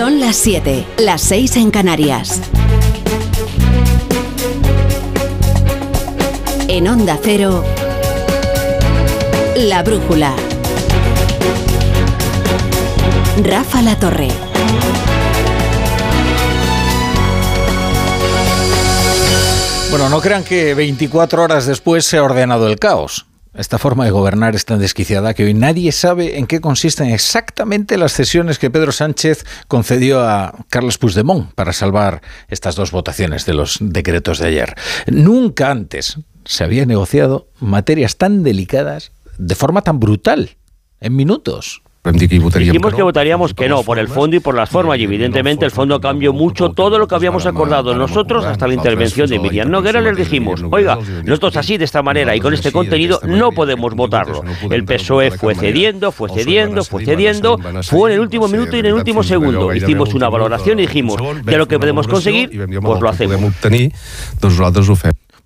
Son las 7, las 6 en Canarias. En Onda Cero, La Brújula. Rafa La Torre. Bueno, no crean que 24 horas después se ha ordenado el caos. Esta forma de gobernar es tan desquiciada que hoy nadie sabe en qué consisten exactamente las cesiones que Pedro Sánchez concedió a Carlos Puigdemont para salvar estas dos votaciones de los decretos de ayer. Nunca antes se había negociado materias tan delicadas de forma tan brutal, en minutos. Dijimos que votaríamos que no, por el fondo y por las formas, y evidentemente el fondo cambió mucho todo lo que habíamos acordado nosotros hasta la intervención de Miriam Noguera. Les dijimos, oiga, nosotros así, de esta manera y con este contenido, no podemos votarlo. El PSOE fue cediendo, fue cediendo, fue cediendo, fue en el último minuto y en el último segundo. Hicimos una valoración y dijimos, de lo que podemos conseguir, pues lo hacemos.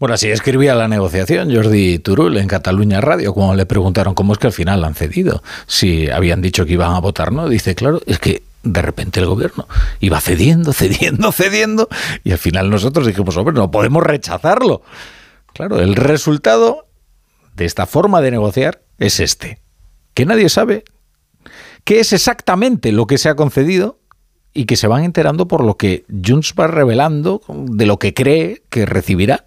Bueno, así escribía la negociación Jordi Turul en Cataluña Radio, cuando le preguntaron cómo es que al final han cedido, si habían dicho que iban a votar, ¿no? Dice, claro, es que de repente el gobierno iba cediendo, cediendo, cediendo, y al final nosotros dijimos, hombre, no podemos rechazarlo. Claro, el resultado de esta forma de negociar es este, que nadie sabe qué es exactamente lo que se ha concedido y que se van enterando por lo que Junts va revelando de lo que cree que recibirá.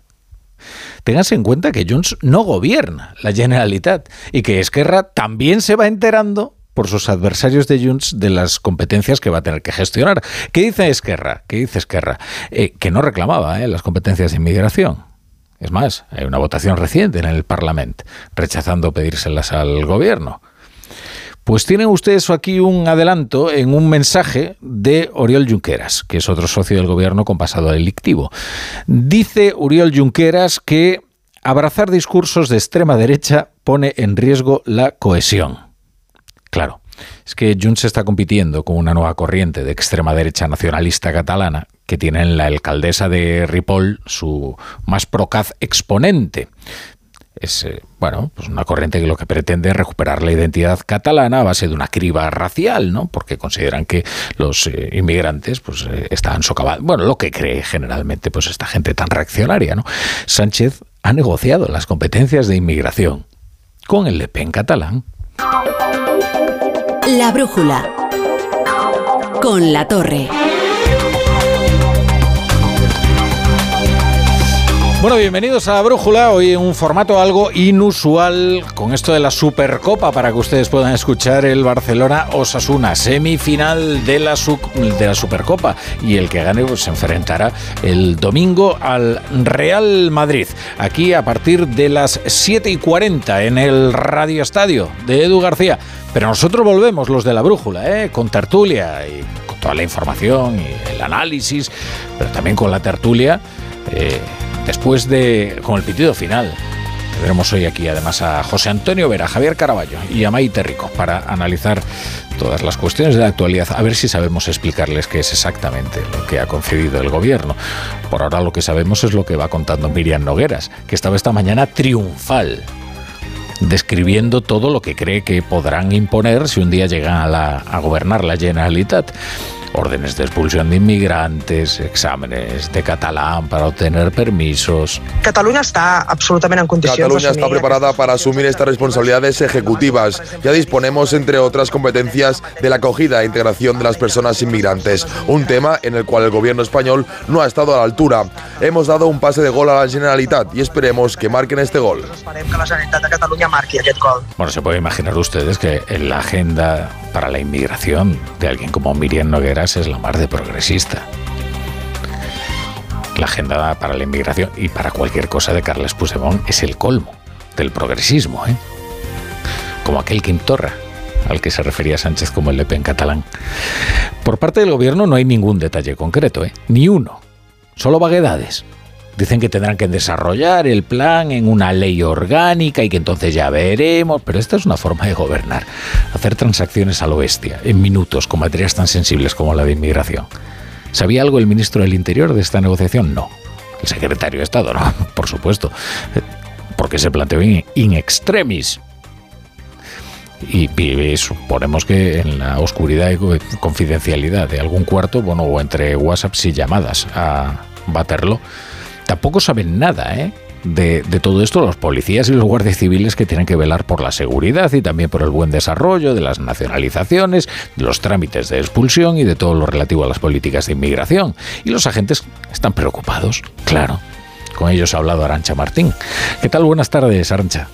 Ténganse en cuenta que Junts no gobierna la Generalitat y que Esquerra también se va enterando por sus adversarios de Junts de las competencias que va a tener que gestionar. ¿Qué dice Esquerra? ¿Qué dice Esquerra? Eh, que no reclamaba eh, las competencias de inmigración. Es más, hay una votación reciente en el Parlamento rechazando pedírselas al gobierno. Pues tienen ustedes aquí un adelanto en un mensaje de Oriol Junqueras, que es otro socio del gobierno con pasado delictivo. Dice Oriol Junqueras que abrazar discursos de extrema derecha pone en riesgo la cohesión. Claro, es que Junts está compitiendo con una nueva corriente de extrema derecha nacionalista catalana que tiene en la alcaldesa de Ripoll su más procaz exponente es eh, bueno, pues una corriente que lo que pretende es recuperar la identidad catalana a base de una criba racial, ¿no? Porque consideran que los eh, inmigrantes pues eh, están socavados, bueno, lo que cree generalmente pues esta gente tan reaccionaria, ¿no? Sánchez ha negociado las competencias de inmigración con el Le Pen catalán. La brújula con la torre. Bueno, bienvenidos a la Brújula, hoy en un formato algo inusual con esto de la Supercopa para que ustedes puedan escuchar el Barcelona Osasuna, semifinal de la, de la Supercopa y el que gane pues, se enfrentará el domingo al Real Madrid, aquí a partir de las 7 y 40 en el Radio Estadio de Edu García. Pero nosotros volvemos, los de la Brújula, ¿eh? con tertulia y con toda la información y el análisis, pero también con la tertulia. Eh, después de con el pitido final. Tendremos hoy aquí además a José Antonio Vera, Javier Caraballo y a Maite Rico para analizar todas las cuestiones de la actualidad, a ver si sabemos explicarles qué es exactamente lo que ha concedido el gobierno. Por ahora lo que sabemos es lo que va contando Miriam Nogueras, que estaba esta mañana triunfal describiendo todo lo que cree que podrán imponer si un día llegan a, a gobernar la Generalitat órdenes de expulsión de inmigrantes, exámenes de catalán para obtener permisos. Cataluña está absolutamente en condiciones. Cataluña está preparada para asumir estas responsabilidades ejecutivas. Ya disponemos, entre otras competencias, de la acogida e integración de las personas inmigrantes, un tema en el cual el gobierno español no ha estado a la altura. Hemos dado un pase de gol a la Generalitat y esperemos que marquen este gol. Bueno, se puede imaginar ustedes que en la agenda para la inmigración de alguien como Miriam Es la mar de progresista. La agenda para la inmigración y para cualquier cosa de Carles Puigdemont es el colmo del progresismo, ¿eh? como aquel Quintorra al que se refería Sánchez como el Lepe en catalán. Por parte del gobierno no hay ningún detalle concreto, ¿eh? ni uno, solo vaguedades. Dicen que tendrán que desarrollar el plan en una ley orgánica y que entonces ya veremos, pero esta es una forma de gobernar, hacer transacciones a lo bestia, en minutos, con materias tan sensibles como la de inmigración. ¿Sabía algo el ministro del Interior de esta negociación? No. El secretario de Estado, no, por supuesto, porque se planteó in, extremis. y, suponemos que en la oscuridad y confidencialidad de algún cuarto, bueno, o entre WhatsApps y llamadas a baterlo, tampoco saben nada, ¿eh? De, todo esto los policías y los guardias civiles que tienen que velar por la seguridad y también por el buen desarrollo de las nacionalizaciones, los trámites de expulsión y de todo lo relativo a las políticas de inmigración. Y los agentes están preocupados, claro. Con ellos ha hablado Arancha Martín. ¿Qué tal? Buenas tardes, Arancha.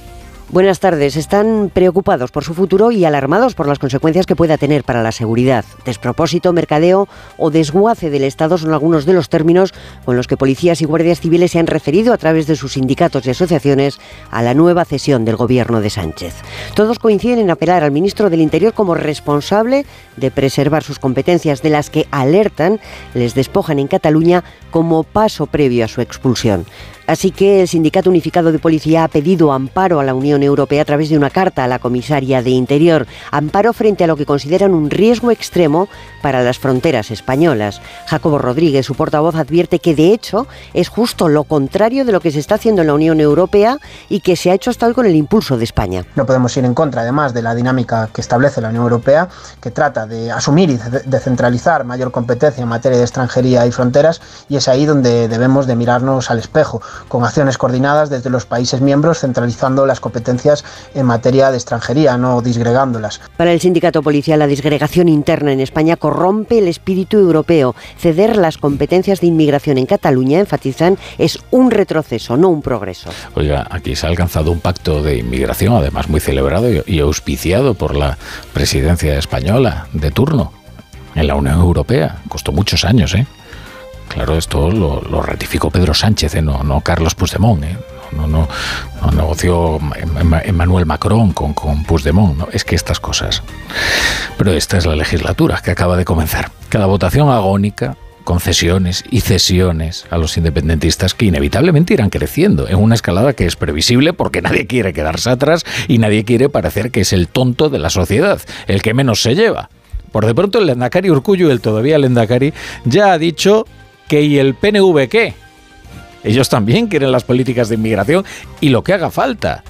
Buenas tardes. Están preocupados por su futuro y alarmados por las consecuencias que pueda tener para la seguridad. Despropósito, mercadeo o desguace del Estado son algunos de los términos con los que policías y guardias civiles se han referido a través de sus sindicatos y asociaciones a la nueva cesión del gobierno de Sánchez. Todos coinciden en apelar al ministro del Interior como responsable de preservar sus competencias de las que alertan les despojan en Cataluña como paso previo a su expulsión. Así que el Sindicato Unificado de Policía ha pedido amparo a la Unión Europea a través de una carta a la comisaria de Interior, amparo frente a lo que consideran un riesgo extremo para las fronteras españolas. Jacobo Rodríguez, su portavoz, advierte que de hecho es justo lo contrario de lo que se está haciendo en la Unión Europea y que se ha hecho hasta hoy con el impulso de España. No podemos ir en contra, además, de la dinámica que establece la Unión Europea, que trata de asumir y descentralizar mayor competencia en materia de extranjería y fronteras, y es ahí donde debemos de mirarnos al espejo con acciones coordinadas desde los países miembros, centralizando las competencias en materia de extranjería, no disgregándolas. Para el sindicato policial, la disgregación interna en España corrompe el espíritu europeo. Ceder las competencias de inmigración en Cataluña, enfatizan, es un retroceso, no un progreso. Oiga, aquí se ha alcanzado un pacto de inmigración, además muy celebrado y auspiciado por la presidencia española de turno en la Unión Europea. Costó muchos años, ¿eh? Claro, esto lo, ratificó Pedro Sánchez, ¿eh? no, Carlos Puigdemont. ¿eh? No, no, no, negoció Emmanuel Macron con, con Puigdemont. ¿no? Es que estas cosas. Pero esta es la legislatura que acaba de comenzar. Cada votación agónica, concesiones y cesiones a los independentistas que inevitablemente irán creciendo en una escalada que es previsible porque nadie quiere quedarse atrás y nadie quiere parecer que es el tonto de la sociedad, el que menos se lleva. Por de pronto el Lendakari Urcuyo, el todavía Lendakari, ya ha dicho ¿y el PNV qué? Ellos también quieren las políticas de inmigración y lo que haga falta.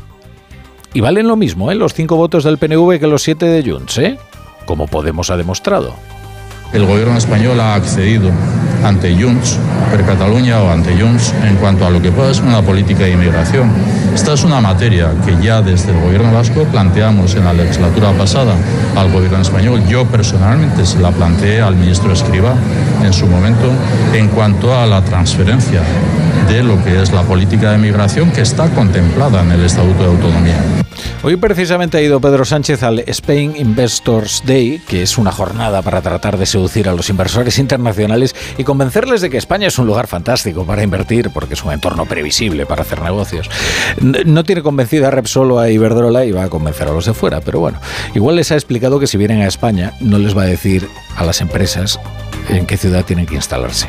Y valen lo mismo, ¿eh? Los cinco votos del PNV que los siete de Junts, ¿eh? Como Podemos ha demostrado. El gobierno español ha accedido ante Junts, per Cataluña o ante Junts, en cuanto a lo que pueda ser una política de inmigración. Esta es una materia que ya desde el gobierno vasco planteamos en la legislatura pasada al gobierno español. Yo personalmente se la planteé al ministro Escriba en su momento en cuanto a la transferencia de lo que es la política de migración que está contemplada en el Estatuto de Autonomía. Hoy precisamente ha ido Pedro Sánchez al Spain Investors Day, que es una jornada para tratar de seducir a los inversores internacionales y convencerles de que España es un lugar fantástico para invertir, porque es un entorno previsible para hacer negocios. No tiene convencida a Repsol a Iberdrola y va a convencer a los de fuera, pero bueno, igual les ha explicado que si vienen a España no les va a decir a las empresas en qué ciudad tienen que instalarse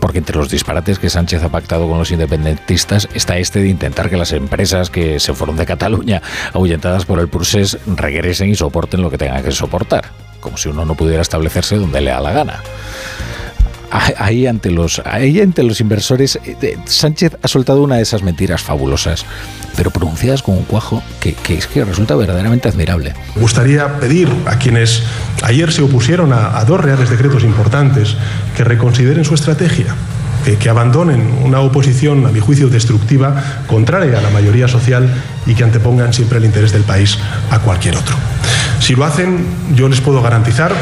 porque entre los disparates que Sánchez ha pactado con los independentistas está este de intentar que las empresas que se fueron de Cataluña ahuyentadas por el Pursés regresen y soporten lo que tengan que soportar, como si uno no pudiera establecerse donde le da la gana ahí ante los, ahí ante los inversores, eh, Sánchez ha soltado una de esas mentiras fabulosas, pero pronunciadas con un cuajo que, es que resulta verdaderamente admirable. Me gustaría pedir a quienes ayer se opusieron a, dos reales decretos importantes que reconsideren su estrategia. Que, abandonen una oposición, a mi juicio, destructiva, contraria a la mayoría social y que antepongan siempre el interés del país a cualquier otro. Si lo hacen, yo les puedo garantizar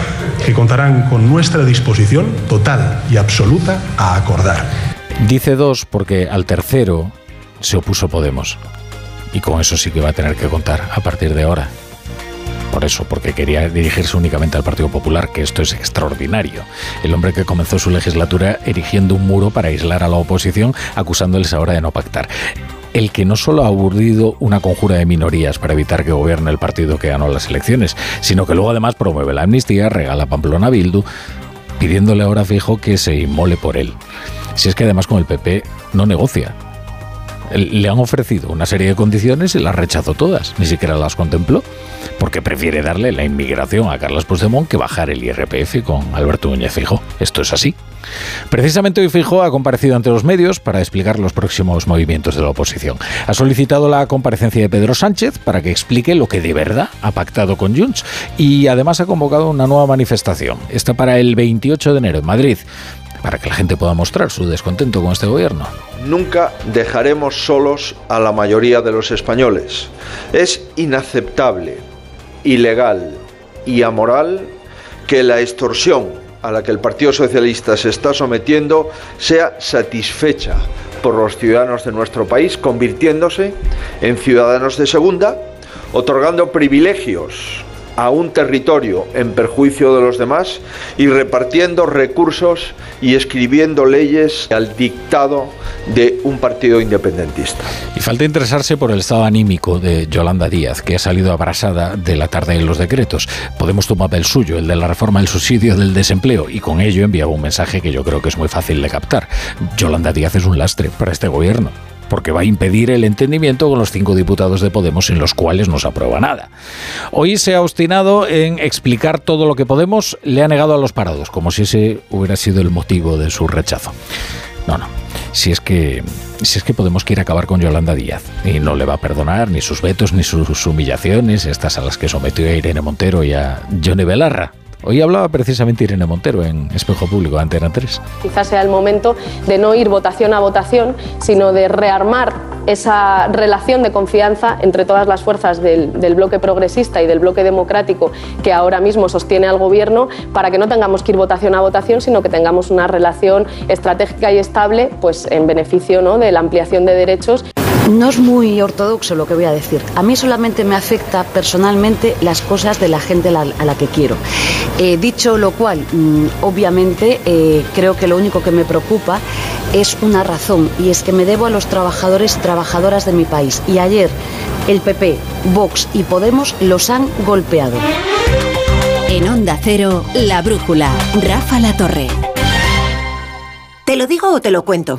que contarán con nuestra disposición total y absoluta a acordar. Dice dos porque al tercero se opuso Podemos. Y con eso sí que va a tener que contar a partir de ahora. Por eso, porque quería dirigirse únicamente al Partido Popular, que esto es extraordinario. El hombre que comenzó su legislatura erigiendo un muro para aislar a la oposición, acusándoles ahora de no pactar el que no solo ha aburrido una conjura de minorías para evitar que gobierne el partido que ganó las elecciones, sino que luego además promueve la amnistía, regala Pamplona Bildu, pidiéndole ahora fijo que se inmole por él. Si es que además con el PP no negocia. Le han ofrecido una serie de condiciones y las rechazó todas, ni siquiera las contempló, porque prefiere darle la inmigración a Carlos Puigdemont que bajar el IRPF con Alberto Núñez Fijo. Esto es así. Precisamente hoy Fijo ha comparecido ante los medios para explicar los próximos movimientos de la oposición. Ha solicitado la comparecencia de Pedro Sánchez para que explique lo que de verdad ha pactado con Junts y además ha convocado una nueva manifestación. Está para el 28 de enero en Madrid para que la gente pueda mostrar su descontento con este gobierno. Nunca dejaremos solos a la mayoría de los españoles. Es inaceptable, ilegal y amoral que la extorsión a la que el Partido Socialista se está sometiendo sea satisfecha por los ciudadanos de nuestro país, convirtiéndose en ciudadanos de segunda, otorgando privilegios a un territorio en perjuicio de los demás y repartiendo recursos y escribiendo leyes al dictado de un partido independentista. Y falta interesarse por el estado anímico de Yolanda Díaz, que ha salido abrasada de la tarde en los decretos. Podemos tomar el suyo, el de la reforma del subsidio del desempleo, y con ello enviaba un mensaje que yo creo que es muy fácil de captar. Yolanda Díaz es un lastre para este gobierno porque va a impedir el entendimiento con los cinco diputados de Podemos sin los cuales no se aprueba nada. Hoy se ha obstinado en explicar todo lo que Podemos le ha negado a los parados, como si ese hubiera sido el motivo de su rechazo. No, no. Si es que si es que Podemos quiere acabar con Yolanda Díaz y no le va a perdonar ni sus vetos ni sus humillaciones, estas a las que sometió a Irene Montero y a Johnny Belarra. Hoy hablaba precisamente Irene Montero en Espejo Público, Antena 3. Quizás sea el momento de no ir votación a votación, sino de rearmar esa relación de confianza entre todas las fuerzas del, del, bloque progresista y del bloque democrático que ahora mismo sostiene al gobierno para que no tengamos que ir votación a votación, sino que tengamos una relación estratégica y estable pues, en beneficio ¿no? de la ampliación de derechos. No es muy ortodoxo lo que voy a decir. A mí solamente me afecta personalmente las cosas de la gente a la, que quiero. Eh, dicho lo cual, mmm, obviamente eh, creo que lo único que me preocupa es una razón y es que me debo a los trabajadores y trabajadoras de mi país. Y ayer el PP, Vox y Podemos los han golpeado. En Onda Cero, La Brújula, Rafa La Torre. ¿Te lo digo o te lo cuento?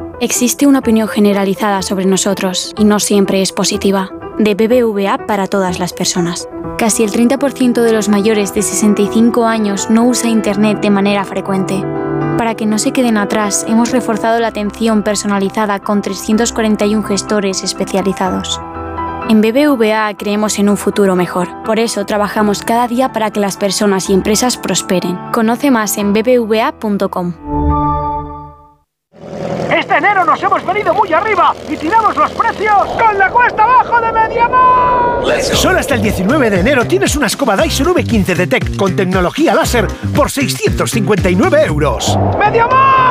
Existe una opinión generalizada sobre nosotros y no siempre es positiva. De BBVA para todas las personas. Casi el 30% de los mayores de 65 años no usa Internet de manera frecuente. Para que no se queden atrás, hemos reforzado la atención personalizada con 341 gestores especializados. En BBVA creemos en un futuro mejor. Por eso trabajamos cada día para que las personas y empresas prosperen. Conoce más en bbva.com. Este enero nos hemos venido muy arriba y tiramos los precios con la cuesta abajo de Mediamar. Solo hasta el 19 de enero tienes una escoba Dyson V15 Detect con tecnología láser por 659 euros. ¡Mediamar!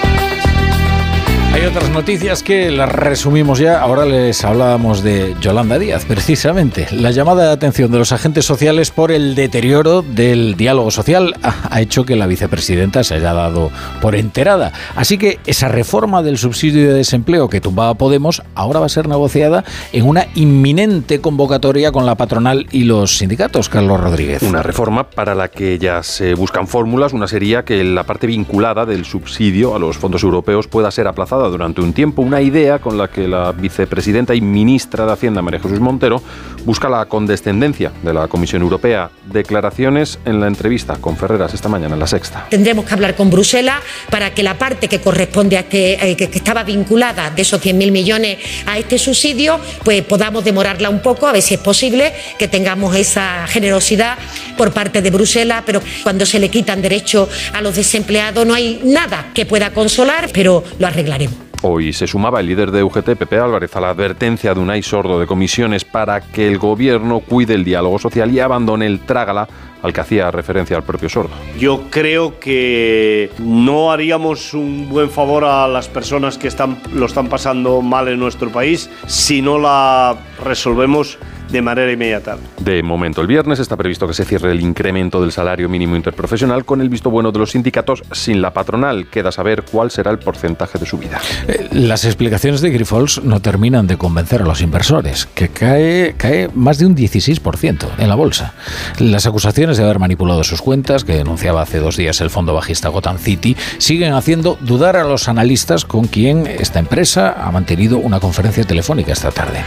Hay otras noticias que las resumimos ya. Ahora les hablábamos de Yolanda Díaz, precisamente. La llamada de atención de los agentes sociales por el deterioro del diálogo social ha hecho que la vicepresidenta se haya dado por enterada. Así que esa reforma del subsidio de desempleo que tumbaba Podemos ahora va a ser negociada en una inminente convocatoria con la patronal y los sindicatos. Carlos Rodríguez. Una reforma para la que ya se buscan fórmulas. Una sería que la parte vinculada del subsidio a los fondos europeos pueda ser aplazada durante un tiempo, una idea con la que la vicepresidenta y ministra de Hacienda, María Jesús Montero, busca la condescendencia de la Comisión Europea. Declaraciones en la entrevista con Ferreras esta mañana en la sexta. Tendremos que hablar con Bruselas para que la parte que corresponde a que, eh, que, que estaba vinculada de esos 100.000 millones a este subsidio, pues podamos demorarla un poco, a ver si es posible que tengamos esa generosidad por parte de Bruselas, pero cuando se le quitan derechos a los desempleados no hay nada que pueda consolar, pero lo arreglaremos. Hoy se sumaba el líder de UGT, Pepe Álvarez, a la advertencia de Unai Sordo de comisiones para que el gobierno cuide el diálogo social y abandone el trágala al que hacía referencia al propio Sordo. Yo creo que no haríamos un buen favor a las personas que están, lo están pasando mal en nuestro país si no la resolvemos de manera inmediata. De momento, el viernes está previsto que se cierre el incremento del salario mínimo interprofesional con el visto bueno de los sindicatos sin la patronal. Queda saber cuál será el porcentaje de subida. Eh, Las explicaciones de Grifols no terminan de convencer a los inversores, que cae, cae más de un 16% en la bolsa. Las acusaciones de haber manipulado sus cuentas, que denunciaba hace dos días el fondo bajista Gotham City, siguen haciendo dudar a los analistas con quien esta empresa ha mantenido una conferencia telefónica esta tarde.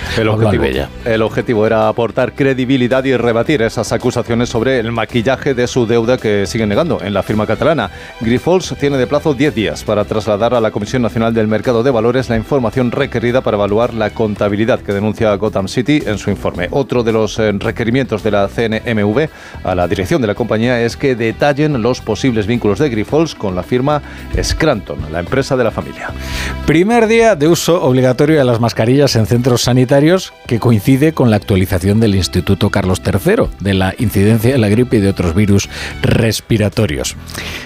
El objetivo era aportar credibilidad y rebatir esas acusaciones sobre el maquillaje de su deuda que sigue negando en la firma catalana. Grifols tiene de plazo 10 días para trasladar a la Comisión Nacional del Mercado de Valores la información requerida para evaluar la contabilidad que denuncia Gotham City en su informe. Otro de los eh, requerimientos de la CNMV a la dirección de la compañía es que detallen los posibles vínculos de Grifols con la firma Scranton, la empresa de la familia. Primer día de uso obligatorio de las mascarillas en centros sanitarios que coincide con la actualización del Instituto Carlos III de la incidencia de la gripe y de otros virus respiratorios.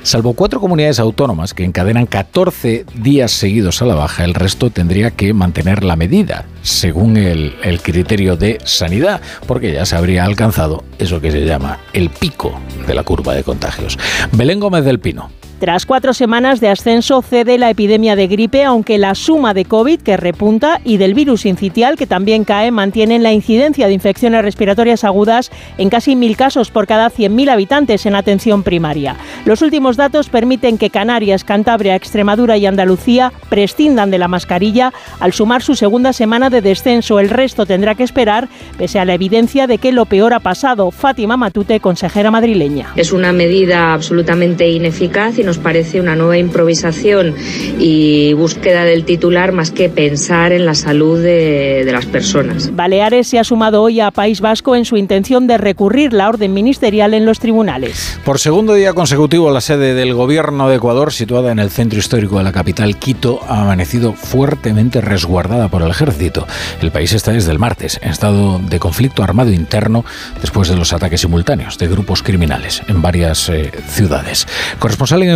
Salvo cuatro comunidades autónomas que encadenan 14 días seguidos a la baja, el resto tendría que mantener la medida según el, el criterio de sanidad, porque ya se habría alcanzado eso que se llama el pico de la curva de contagios. Belén Gómez del Pino. Tras cuatro semanas de ascenso cede la epidemia de gripe, aunque la suma de COVID que repunta y del virus incitial que también cae mantienen la incidencia de infecciones respiratorias agudas en casi mil casos por cada 100.000 habitantes en atención primaria. Los últimos datos permiten que Canarias, Cantabria, Extremadura y Andalucía prescindan de la mascarilla al sumar su segunda semana de descenso. El resto tendrá que esperar, pese a la evidencia de que lo peor ha pasado. Fátima Matute, consejera madrileña. Es una medida absolutamente ineficaz nos parece una nueva improvisación y búsqueda del titular más que pensar en la salud de, de las personas. Baleares se ha sumado hoy a País Vasco en su intención de recurrir la orden ministerial en los tribunales. Por segundo día consecutivo, la sede del gobierno de Ecuador, situada en el centro histórico de la capital, Quito, ha amanecido fuertemente resguardada por el ejército. El país está desde el martes en estado de conflicto armado interno después de los ataques simultáneos de grupos criminales en varias eh, ciudades. Corresponsal en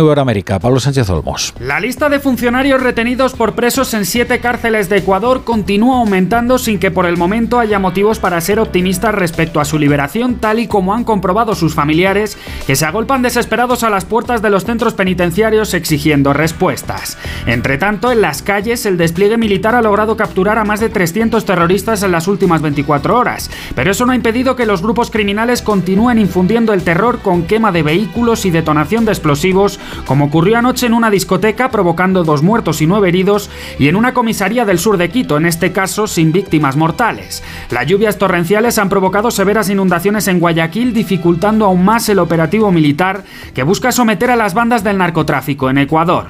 Pablo Sánchez Olmos. La lista de funcionarios retenidos por presos en siete cárceles de Ecuador continúa aumentando sin que por el momento haya motivos para ser optimistas respecto a su liberación, tal y como han comprobado sus familiares, que se agolpan desesperados a las puertas de los centros penitenciarios exigiendo respuestas. Entre tanto, en las calles el despliegue militar ha logrado capturar a más de 300 terroristas en las últimas 24 horas, pero eso no ha impedido que los grupos criminales continúen infundiendo el terror con quema de vehículos y detonación de explosivos como ocurrió anoche en una discoteca provocando dos muertos y nueve heridos y en una comisaría del sur de Quito, en este caso sin víctimas mortales. Las lluvias torrenciales han provocado severas inundaciones en Guayaquil, dificultando aún más el operativo militar que busca someter a las bandas del narcotráfico en Ecuador.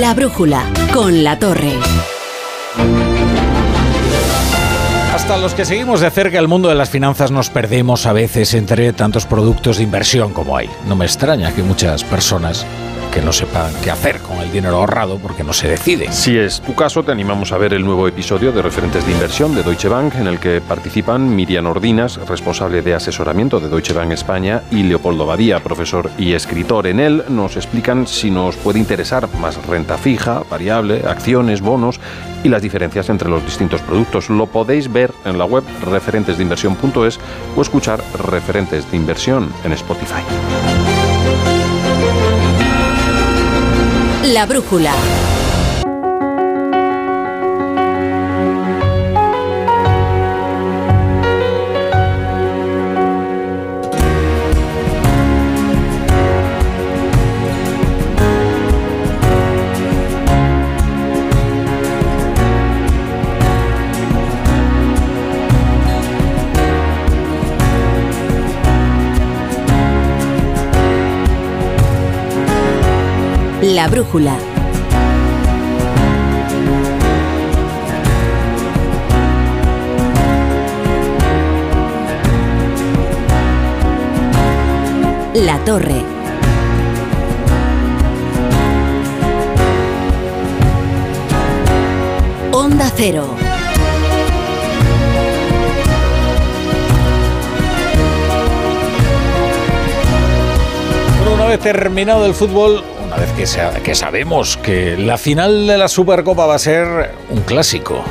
La brújula con la torre. Hasta los que seguimos de cerca el mundo de las finanzas nos perdemos a veces entre tantos productos de inversión como hay. No me extraña que muchas personas que no sepan qué hacer con el dinero ahorrado porque no se decide. Si es tu caso, te animamos a ver el nuevo episodio de Referentes de Inversión de Deutsche Bank, en el que participan Miriam Ordinas, responsable de asesoramiento de Deutsche Bank España, y Leopoldo Badía, profesor y escritor. En él nos explican si nos puede interesar más renta fija, variable, acciones, bonos y las diferencias entre los distintos productos. Lo podéis ver en la web referentesdeinversión.es o escuchar Referentes de Inversión en Spotify. La brújula. La brújula. La torre. Onda Cero. Una vez terminado el fútbol, una vez que, sa- que sabemos que la final de la Supercopa va a ser un clásico.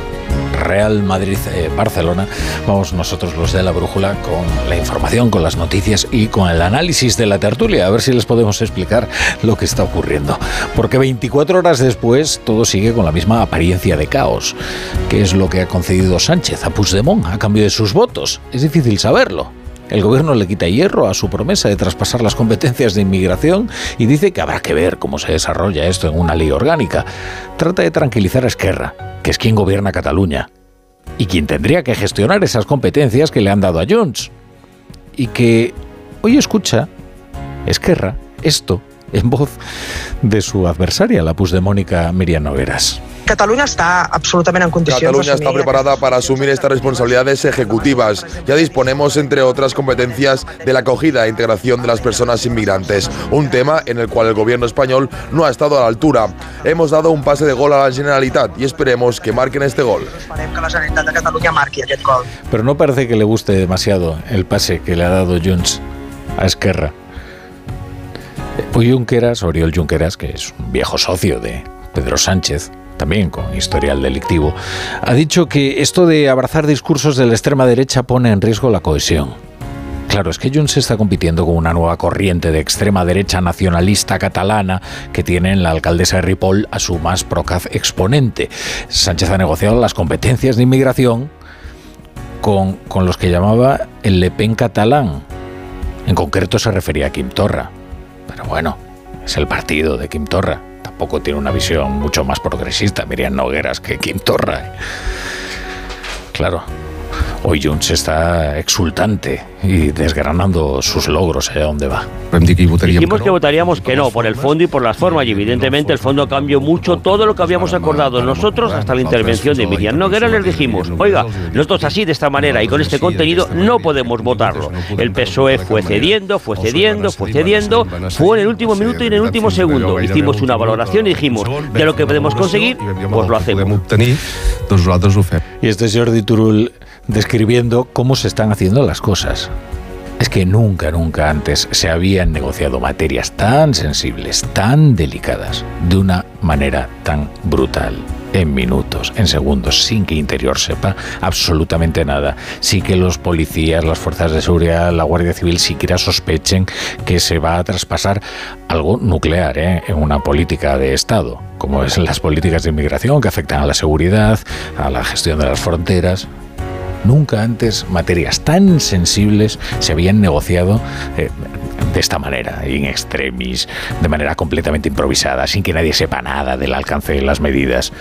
Real Madrid-Barcelona. Vamos nosotros los de la brújula con la información, con las noticias y con el análisis de la tertulia, a ver si les podemos explicar lo que está ocurriendo. Porque 24 horas después todo sigue con la misma apariencia de caos. ¿Qué es lo que ha concedido Sánchez a Puigdemont a cambio de sus votos? Es difícil saberlo. El gobierno le quita hierro a su promesa de traspasar las competencias de inmigración y dice que habrá que ver cómo se desarrolla esto en una ley orgánica. Trata de tranquilizar a Esquerra, que es quien gobierna Cataluña y quien tendría que gestionar esas competencias que le han dado a Junts. Y que hoy escucha Esquerra esto en voz de su adversaria, la pusdemónica Miriam Nogueras. Catalunya està absolutament en condicions Cataluña está preparada para asumir estas responsabilidades ejecutivas. Ya disponemos, entre otras competencias, de la acogida e integración de las personas inmigrantes, un tema en el cual el gobierno español no ha estado a la altura. Hemos dado un pase de gol a la Generalitat y esperemos que marquen este gol. Pero no parece que le guste demasiado el pase que le ha dado Junts a Esquerra. Hoy Junqueras, Oriol Junqueras, que es un viejo socio de Pedro Sánchez, también con historial delictivo, ha dicho que esto de abrazar discursos de la extrema derecha pone en riesgo la cohesión. Claro, es que Junts está compitiendo con una nueva corriente de extrema derecha nacionalista catalana que tiene en la alcaldesa de Ripoll a su más procaz exponente. Sánchez ha negociado las competencias de inmigración con, con los que llamaba el Le Pen catalán. En concreto se refería a Quim Torra. Pero bueno, es el partido de Quim Torra. Tampoco tiene una visión mucho más progresista, Miriam Nogueras, que Quim Torra. Claro, hoy Junts está exultante y desgranando sus logros allá donde va. Dijimos que votaríamos que no, por el fondo y por las formas, y evidentemente el fondo cambió mucho todo lo que habíamos acordado nosotros hasta la intervención de Miriam Noguera. Les dijimos, oiga, nosotros así, de esta manera y con este contenido, no podemos votarlo. El PSOE fue cediendo, fue cediendo, fue cediendo, fue en el último minuto y en el último segundo. Hicimos una valoración y dijimos, de lo que podemos conseguir, pues lo hacemos. Y este es Jordi Turul describiendo cómo se están haciendo las cosas. Es que nunca, nunca antes se habían negociado materias tan sensibles, tan delicadas, de una manera tan brutal, en minutos, en segundos, sin que Interior sepa absolutamente nada, sin que los policías, las fuerzas de seguridad, la Guardia Civil siquiera sospechen que se va a traspasar algo nuclear ¿eh? en una política de Estado, como es las políticas de inmigración que afectan a la seguridad, a la gestión de las fronteras. Nunca antes materias tan sensibles se habían negociado eh, de esta manera, in extremis, de manera completamente improvisada, sin que nadie sepa nada del alcance de las medidas.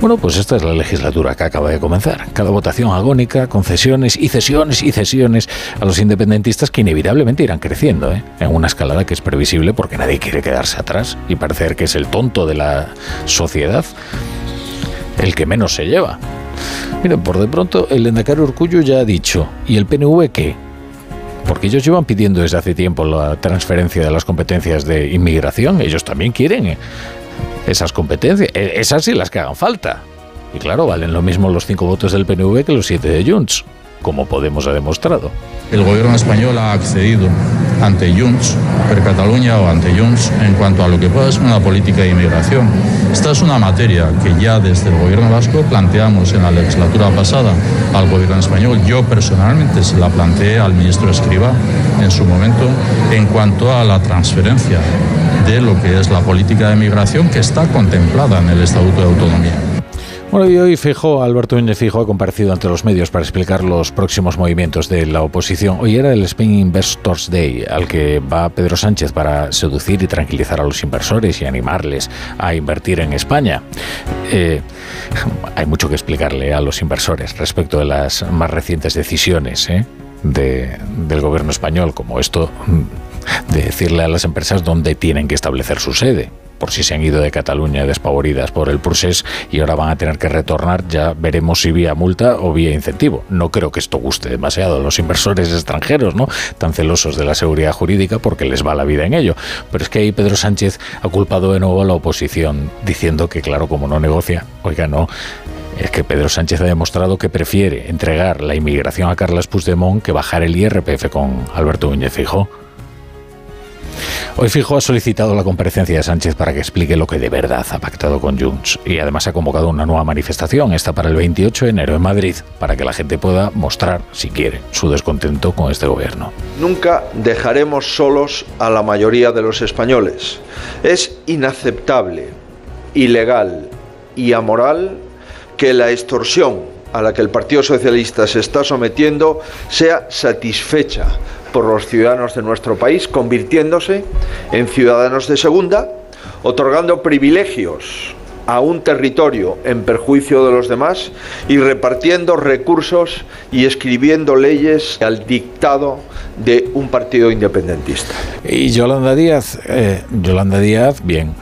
Bueno, pues esta es la legislatura que acaba de comenzar. Cada votación agónica, concesiones y cesiones y cesiones a los independentistas que inevitablemente irán creciendo, ¿eh? en una escalada que es previsible porque nadie quiere quedarse atrás y parecer que es el tonto de la sociedad el que menos se lleva. Miren, por de pronto el Endacaro Urcullo ya ha dicho, ¿y el PNV qué? Porque ellos llevan pidiendo desde hace tiempo la transferencia de las competencias de inmigración, ellos también quieren eh, esas competencias, eh, esas sí las que hagan falta. Y claro, valen lo mismo los cinco votos del PNV que los siete de Junts, como Podemos ha demostrado. El gobierno español ha accedido ante Junts, per Cataluña o ante Junts, en cuanto a lo que pueda ser una política de inmigración. Esta es una materia que ya desde el gobierno vasco planteamos en la legislatura pasada al gobierno español. Yo personalmente se la planteé al ministro Escriba en su momento en cuanto a la transferencia de lo que es la política de migración que está contemplada en el Estatuto de Autonomía. Bueno, y hoy Fijo, Alberto Núñez Fijo ha comparecido ante los medios para explicar los próximos movimientos de la oposición. Hoy era el Spain Investors Day, al que va Pedro Sánchez para seducir y tranquilizar a los inversores y animarles a invertir en España. Eh, hay mucho que explicarle a los inversores respecto de las más recientes decisiones ¿eh? de, del gobierno español, como esto de decirle a las empresas dónde tienen que establecer su sede por si se han ido de Cataluña despavoridas por el procés y ahora van a tener que retornar, ya veremos si vía multa o vía incentivo. No creo que esto guste demasiado a los inversores extranjeros, ¿no? Tan celosos de la seguridad jurídica porque les va la vida en ello. Pero es que ahí Pedro Sánchez ha culpado de nuevo a la oposición, diciendo que, claro, como no negocia, oiga, no, es que Pedro Sánchez ha demostrado que prefiere entregar la inmigración a Carles Puigdemont que bajar el IRPF con Alberto Núñez Fijo. Hoy Fijo ha solicitado la comparecencia de Sánchez para que explique lo que de verdad ha pactado con Junts y además ha convocado una nueva manifestación, esta para el 28 de enero en Madrid, para que la gente pueda mostrar, si quiere, su descontento con este gobierno. Nunca dejaremos solos a la mayoría de los españoles. Es inaceptable, ilegal y amoral que la extorsión a la que el Partido Socialista se está sometiendo sea satisfecha por los ciudadanos de nuestro país, convirtiéndose en ciudadanos de segunda, otorgando privilegios a un territorio en perjuicio de los demás y repartiendo recursos y escribiendo leyes al dictado de un partido independentista. Y Yolanda Díaz, eh, Yolanda Díaz, bien,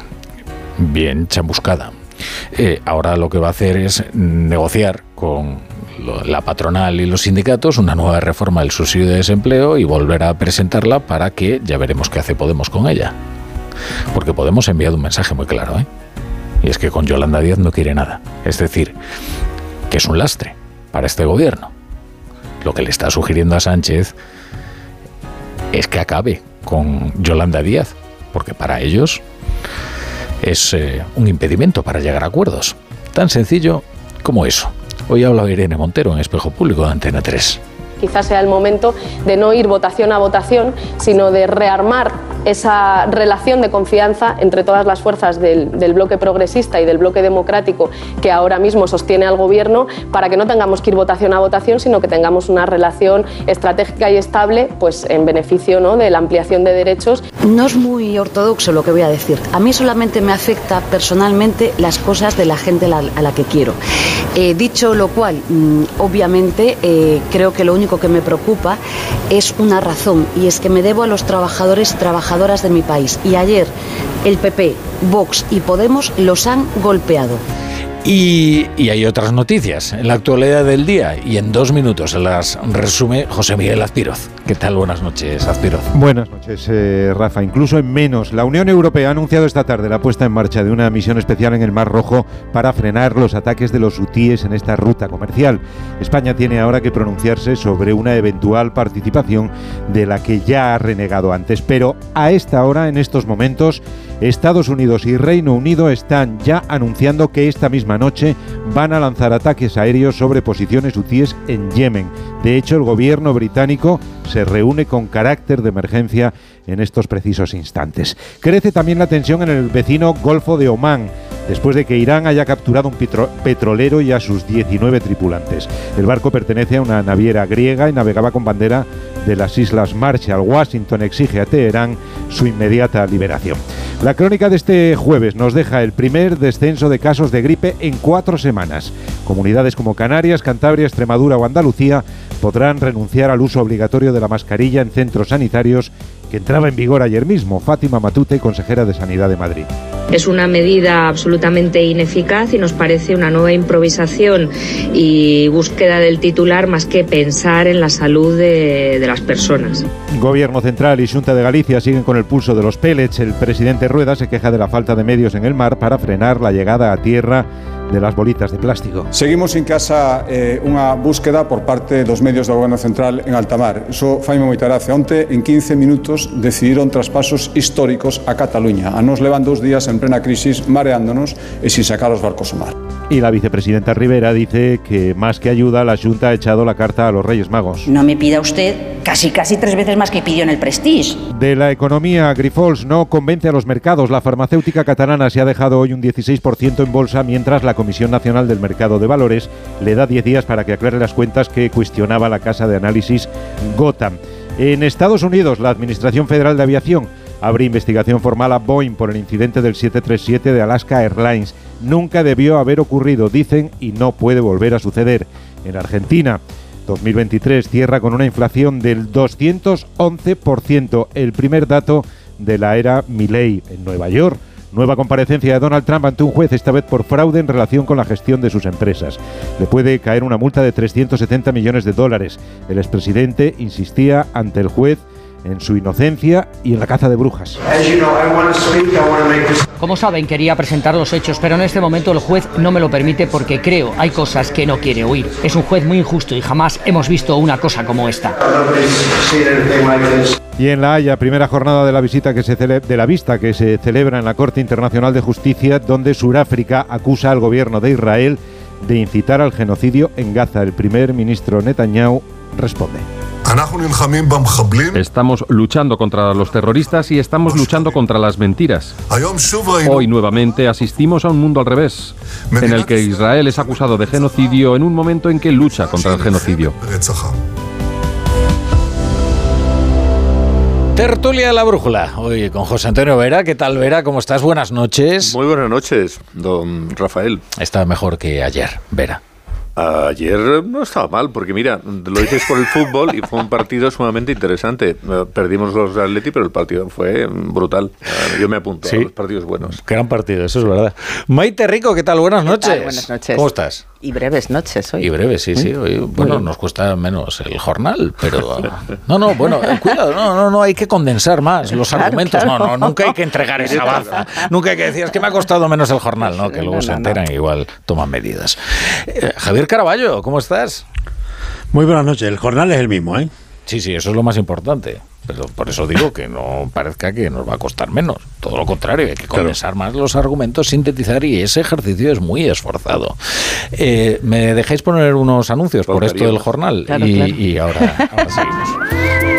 bien chamuscada. Eh, ahora lo que va a hacer es negociar con la patronal y los sindicatos una nueva reforma del subsidio de desempleo y volver a presentarla para que ya veremos qué hace Podemos con ella. Porque Podemos ha enviado un mensaje muy claro, ¿eh? Y es que con Yolanda Díaz no quiere nada. Es decir, que es un lastre para este gobierno. Lo que le está sugiriendo a Sánchez es que acabe con Yolanda Díaz, porque para ellos es eh, un impedimento para llegar a acuerdos. Tan sencillo como eso. Hoy habla Irene Montero en Espejo Público de Antena 3 quizás sea el momento de no ir votación a votación, sino de rearmar esa relación de confianza entre todas las fuerzas del, bloque progresista y del bloque democrático que ahora mismo sostiene al gobierno para que no tengamos que ir votación a votación, sino que tengamos una relación estratégica y estable pues, en beneficio ¿no? de la ampliación de derechos. No es muy ortodoxo lo que voy a decir. A mí solamente me afecta personalmente las cosas de la gente a la que quiero. Eh, dicho lo cual, mm, obviamente eh, creo que lo único que me preocupa es una razón y es que me debo a los trabajadores y trabajadoras de mi país. Y ayer el PP, Vox y Podemos los han golpeado. Y, hay otras noticias en la actualidad del día y en dos minutos las resume José Miguel Azpiroz. ¿Qué tal? Buenas noches, Azpiroz. Buenas noches, eh, Rafa. Incluso en menos, la Unión Europea ha anunciado esta tarde la puesta en marcha de una misión especial en el Mar Rojo para frenar los ataques de los hutíes en esta ruta comercial. España tiene ahora que pronunciarse sobre una eventual participación de la que ya ha renegado antes, pero a esta hora, en estos momentos, Estados Unidos y Reino Unido están ya anunciando que esta misma noche van a lanzar ataques aéreos sobre posiciones hutíes en Yemen. De hecho, el gobierno británico se reúne con carácter de emergencia en estos precisos instantes. Crece también la tensión en el vecino Golfo de Omán, después de que Irán haya capturado un petrolero y a sus 19 tripulantes. El barco pertenece a una naviera griega y navegaba con bandera de las Islas Marshall. Washington exige a Teherán su inmediata liberación. La crónica de este jueves nos deja el primer descenso de casos de gripe en cuatro semanas. Comunidades como Canarias, Cantabria, Extremadura o Andalucía podrán renunciar al uso obligatorio de la mascarilla en centros sanitarios que entraba en vigor ayer mismo. Fátima Matute, consejera de Sanidad de Madrid. Es una medida absolutamente ineficaz y nos parece una nueva improvisación y búsqueda del titular más que pensar en la salud de, de las personas. Gobierno Central y Junta de Galicia siguen con el pulso de los pellets. El presidente Rueda se queja de la falta de medios en el mar para frenar la llegada a tierra de las bolitas de plástico. Seguimos en casa eh, unha búsqueda por parte dos medios do Goberno Central en alta mar. Iso fai moi hace Onte, en 15 minutos, decidiron traspasos históricos a Cataluña. A nos levan dos días en plena crisis mareándonos e sin sacar os barcos ao mar. Y la vicepresidenta Rivera dice que más que ayuda, la Junta ha echado la carta a los Reyes Magos. No me pida usted casi casi tres veces más que pidió en el Prestige. De la economía, Grifols no convence a los mercados. La farmacéutica catalana se ha dejado hoy un 16% en bolsa, mientras la Comisión Nacional del Mercado de Valores le da 10 días para que aclare las cuentas que cuestionaba la casa de análisis Gotham. En Estados Unidos, la Administración Federal de Aviación abre investigación formal a Boeing por el incidente del 737 de Alaska Airlines. Nunca debió haber ocurrido, dicen, y no puede volver a suceder. En Argentina, 2023 cierra con una inflación del 211%, el primer dato de la era Milley. En Nueva York, Nueva comparecencia de Donald Trump ante un juez, esta vez por fraude en relación con la gestión de sus empresas. Le puede caer una multa de 370 millones de dólares. El expresidente insistía ante el juez en su inocencia y en la caza de brujas. Como saben, quería presentar los hechos, pero en este momento el juez no me lo permite porque creo hay cosas que no quiere oír. Es un juez muy injusto y jamás hemos visto una cosa como esta. Y en La Haya, primera jornada de la visita que se de la vista que se celebra en la Corte Internacional de Justicia, donde Sudáfrica acusa al gobierno de Israel de incitar al genocidio en Gaza. El primer ministro Netanyahu responde. Estamos luchando contra los terroristas y estamos luchando contra las mentiras. Hoy nuevamente asistimos a un mundo al revés, en el que Israel es acusado de genocidio en un momento en que lucha contra el genocidio. Tertulia de la Brújula. Hoy con José Antonio Vera. ¿Qué tal, Vera? ¿Cómo estás? Buenas noches. Muy buenas noches, don Rafael. Está mejor que ayer, Vera. Ayer no estaba mal, porque mira, lo dices por el fútbol y fue un partido sumamente interesante. Eh, Perdimos los de Atleti, pero el partido fue brutal. Eh, Yo me apunto Sí. a los partidos buenos. Gran partido, eso es verdad. Maite Rico, ¿qué tal? Buenas noches. Buenas noches. ¿Cómo estás? Y breves noches hoy. Y breve, sí, sí. Hoy, bueno, nos cuesta menos el jornal, pero... No, no, bueno, eh, cuidado, no, no, no, hay que condensar más los Claro, argumentos. No, claro. no, nunca hay que entregar esa baza. Nunca hay que decir, es que me ha costado menos el jornal, ¿no? Que luego No, se enteran y igual toman medidas. Eh, Javier Caraballo, ¿cómo estás? Muy buenas noches. El jornal es el mismo, ¿eh? Sí, sí, eso es lo más importante. Pero por eso digo que no parezca que nos va a costar menos. Todo lo contrario, hay que condensar más los argumentos, sintetizar y ese ejercicio es muy esforzado. Eh, ¿Me dejáis poner unos anuncios por esto del jornal? Claro, y, claro. y ahora, ahora seguimos.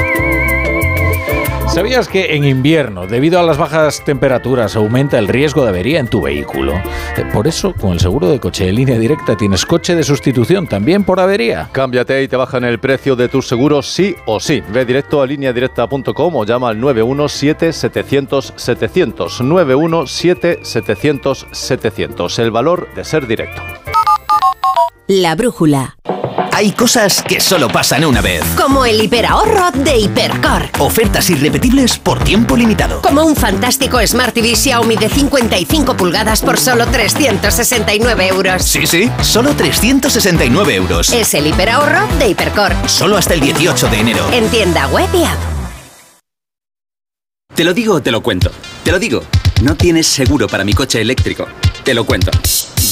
¿Sabías que en invierno, debido a las bajas temperaturas, aumenta el riesgo de avería en tu vehículo? Eh, Por eso, con el seguro de coche de línea directa tienes coche de sustitución también por avería. Cámbiate y te bajan el precio de tus seguros sí o sí. Ve directo a lineadirecta.com o llama al 917-700-700. 917-700-700. El valor de ser directo. La brújula. Hay cosas que solo pasan una vez. Como el hiperahorro de Hipercor. Ofertas irrepetibles por tiempo limitado. Como un fantástico Smart TV Xiaomi de 55 pulgadas por solo 369 euros. Sí, sí, solo 369 euros. Es el hiperahorro de Hipercor. Solo hasta el 18 de enero. En tienda web y app. Te lo digo o te lo cuento. Te lo digo. No tienes seguro para mi coche eléctrico. Te lo cuento.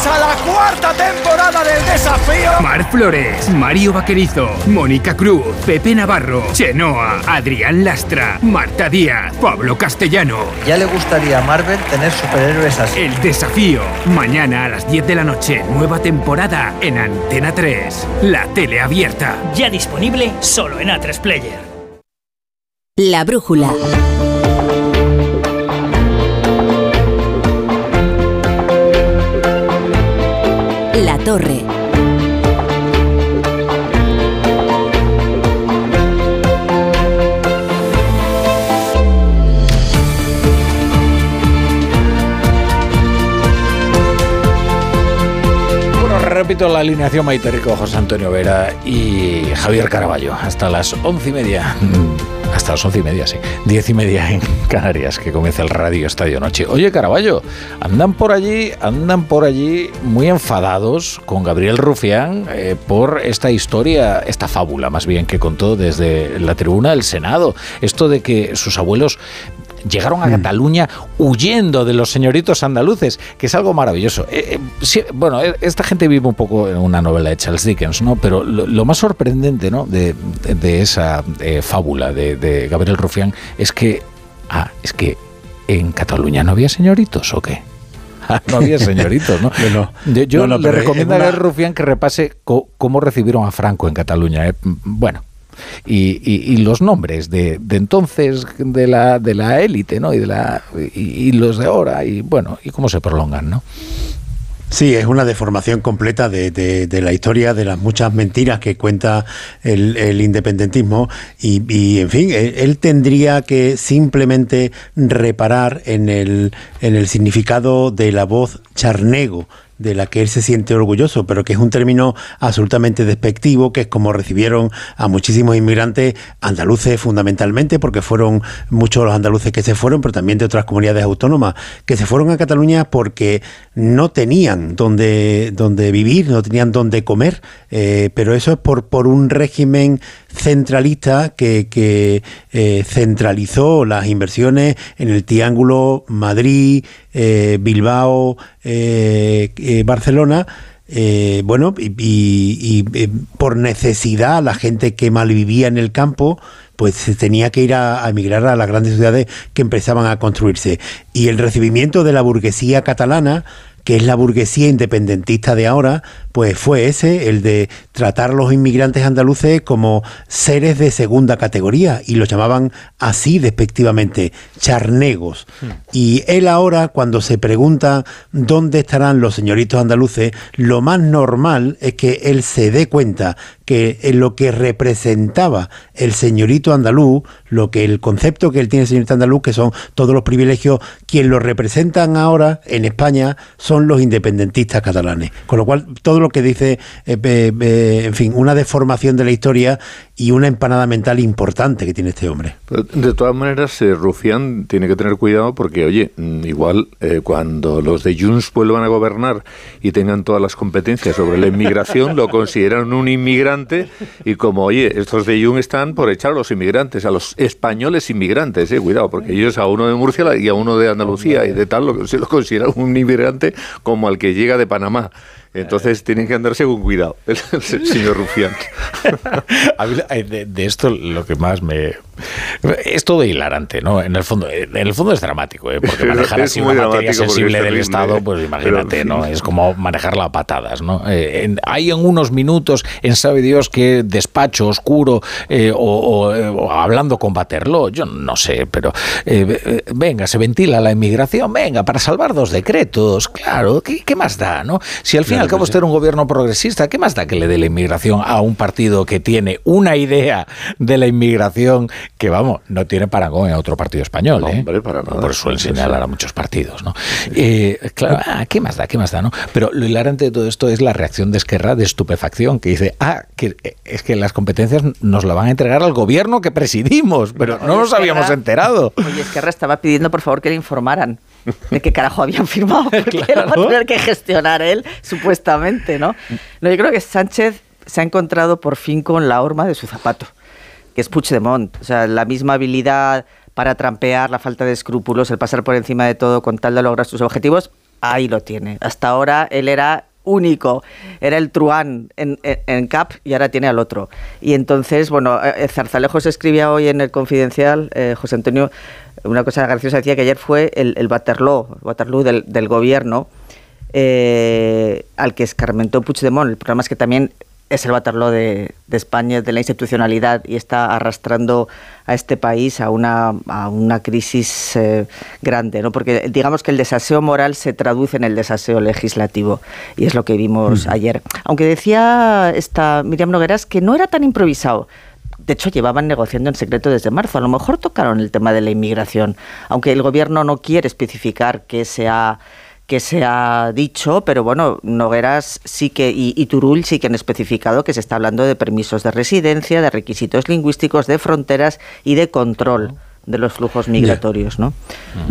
Bienvenidos a la cuarta temporada del desafío. Mar Flores, Mario Vaquerizo, Mónica Cruz, Pepe Navarro, Chenoa, Adrián Lastra, Marta Díaz, Pablo Castellano. Ya le gustaría a Marvel tener superhéroes así. El desafío. Mañana a las 10 de la noche, nueva temporada en Antena 3. La tele abierta. Ya disponible solo en A3 Player. La brújula. Torre. La alineación Maite Rico, José Antonio Vera y Javier Caraballo. Hasta las once y media. mm, Hasta las once y media, sí. Diez y media en Canarias, que comienza el Radio Estadio Noche. Oye, Caraballo, andan por allí, andan por allí muy enfadados con Gabriel Rufián eh, por esta historia, esta fábula más bien que contó desde la tribuna del Senado. Esto de que sus abuelos llegaron a Cataluña huyendo de los señoritos andaluces, que es algo maravilloso. Eh, eh, sí, bueno, eh, esta gente vive un poco en una novela de Charles Dickens, ¿no? Pero lo, lo más sorprendente, ¿no? De, de- de esa eh, fábula de, de Gabriel Rufián es que Ah, es que en Cataluña no había señoritos o qué? Ah, no había señoritos, ¿no? yo yo no, no, le recomiendo una- a Rufián que repase cómo recibieron a Franco en Cataluña. ¿eh? Bueno, y, los nombres de, entonces de la de la élite, ¿no? Y de la y, los de ahora y bueno y cómo se prolongan, ¿no? Sí, es una deformación completa de, la historia, de las muchas mentiras que cuenta el, independentismo y, y, en fin, él, él tendría que simplemente reparar en el, en el significado de la voz charnego de la que él se siente orgulloso, pero que es un término absolutamente despectivo, que es como recibieron a muchísimos inmigrantes andaluces fundamentalmente, porque fueron muchos los andaluces que se fueron, pero también de otras comunidades autónomas, que se fueron a Cataluña porque no tenían donde, donde vivir, no tenían donde comer, eh, pero eso es por, por un régimen centralista que, eh, centralizó las inversiones en el triángulo Madrid, eh, Bilbao, eh, eh, Barcelona. bueno, y, por necesidad, la gente que malvivía en el campo, pues se tenía que ir a, a emigrar a las grandes ciudades que empezaban a construirse. Y el recibimiento de la burguesía catalana, que es la burguesía independentista de ahora, pues fue ese, el de tratar a los inmigrantes andaluces como seres de segunda categoría, y los llamaban así despectivamente, charnegos. Y él ahora, cuando se pregunta dónde estarán los señoritos andaluces, lo más normal es que él se dé cuenta que lo que representaba el señorito andaluz, lo que el concepto que él tiene de señorito andaluz, que son todos los privilegios, quien lo representan ahora en España son los independentistas catalanes. Con lo cual, todo lo que dice, eh, eh, eh, en fin, una deformación de la historia y una empanada mental importante que tiene este hombre. De todas maneras, eh, Rufián tiene que tener cuidado porque, oye, mm, igual eh, cuando los de Junts vuelvan a gobernar y tengan todas las competencias sobre la inmigración, lo consideran un inmigrante y como, oye, estos de Junts están por echar a los inmigrantes, a los españoles inmigrantes, eh, cuidado, porque ellos a uno de Murcia y a uno de Andalucía y de tal, lo, se lo consideran un inmigrante como al que llega de Panamá. Entonces tienen que andarse con cuidado, el, señor Rufián. A mí, eh, de, de esto lo que más me es todo hilarante, ¿no? En el fondo, en el fondo es dramático, ¿eh? porque manejar así una materia sensible del terrible, Estado, ¿eh? pues imagínate, Pero, ¿no? Es como manejarla a patadas, ¿no? Eh, en- hay en unos minutos, en sabe Dios qué despacho oscuro eh, o, o, eh, o hablando con Baterló, yo no sé, pero eh, eh, venga, se ventila la inmigración, venga, para salvar dos decretos, claro, ¿qué, qué más da, no? Si al fin y Claro, al cabo usted era un gobierno progresista, ¿qué más da que le dé la inmigración a un partido que tiene una idea de la inmigración que, vamos, no tiene parangón en otro partido español? ¿eh? Por eso suelen señalar a muchos partidos, ¿no? Eh, claro, ah, ¿qué más da? ¿Qué más da? ¿no? Pero lo hilarante de todo esto es la reacción de Esquerra de estupefacción, que dice, ah, que eh, es que las competencias nos la van a entregar al gobierno que presidimos, pero no nos habíamos enterado. Oye, Esquerra estaba pidiendo, por favor, que le informaran de qué carajo habían firmado, porque lo va a tener que gestionar él, supuestamente, ¿no? No, yo creo que Sánchez se ha encontrado por fin con la horma de su zapato, que es Puigdemont. O sea, la misma habilidad para trampear, la falta de escrúpulos, el pasar por encima de todo con tal de lograr sus objetivos, ahí lo tiene. Hasta ahora él era único, era el truán en, CAP y ahora tiene al otro. Y entonces, bueno, eh, Zarzalejos escribía hoy en el Confidencial, eh, José Antonio, una cosa graciosa, decía que ayer fue el, el Waterloo, Waterloo del, gobierno, eh, al que escarmentó Puigdemont. El problema es que también es el Waterloo de, de España, de la institucionalidad, y está arrastrando a este país a una, a una crisis eh, grande, ¿no? Porque digamos que el desaseo moral se traduce en el desaseo legislativo, y es lo que vimos ayer. Aunque decía esta Miriam Nogueras que no era tan improvisado. De hecho, llevaban negociando en secreto desde marzo. A lo mejor tocaron el tema de la inmigración, aunque el gobierno no quiere especificar qué se ha que se ha dicho, pero bueno, Nogueras sí que y, y sí que han especificado que se está hablando de permisos de residencia, de requisitos lingüísticos, de fronteras y de control de los flujos migratorios, ¿no?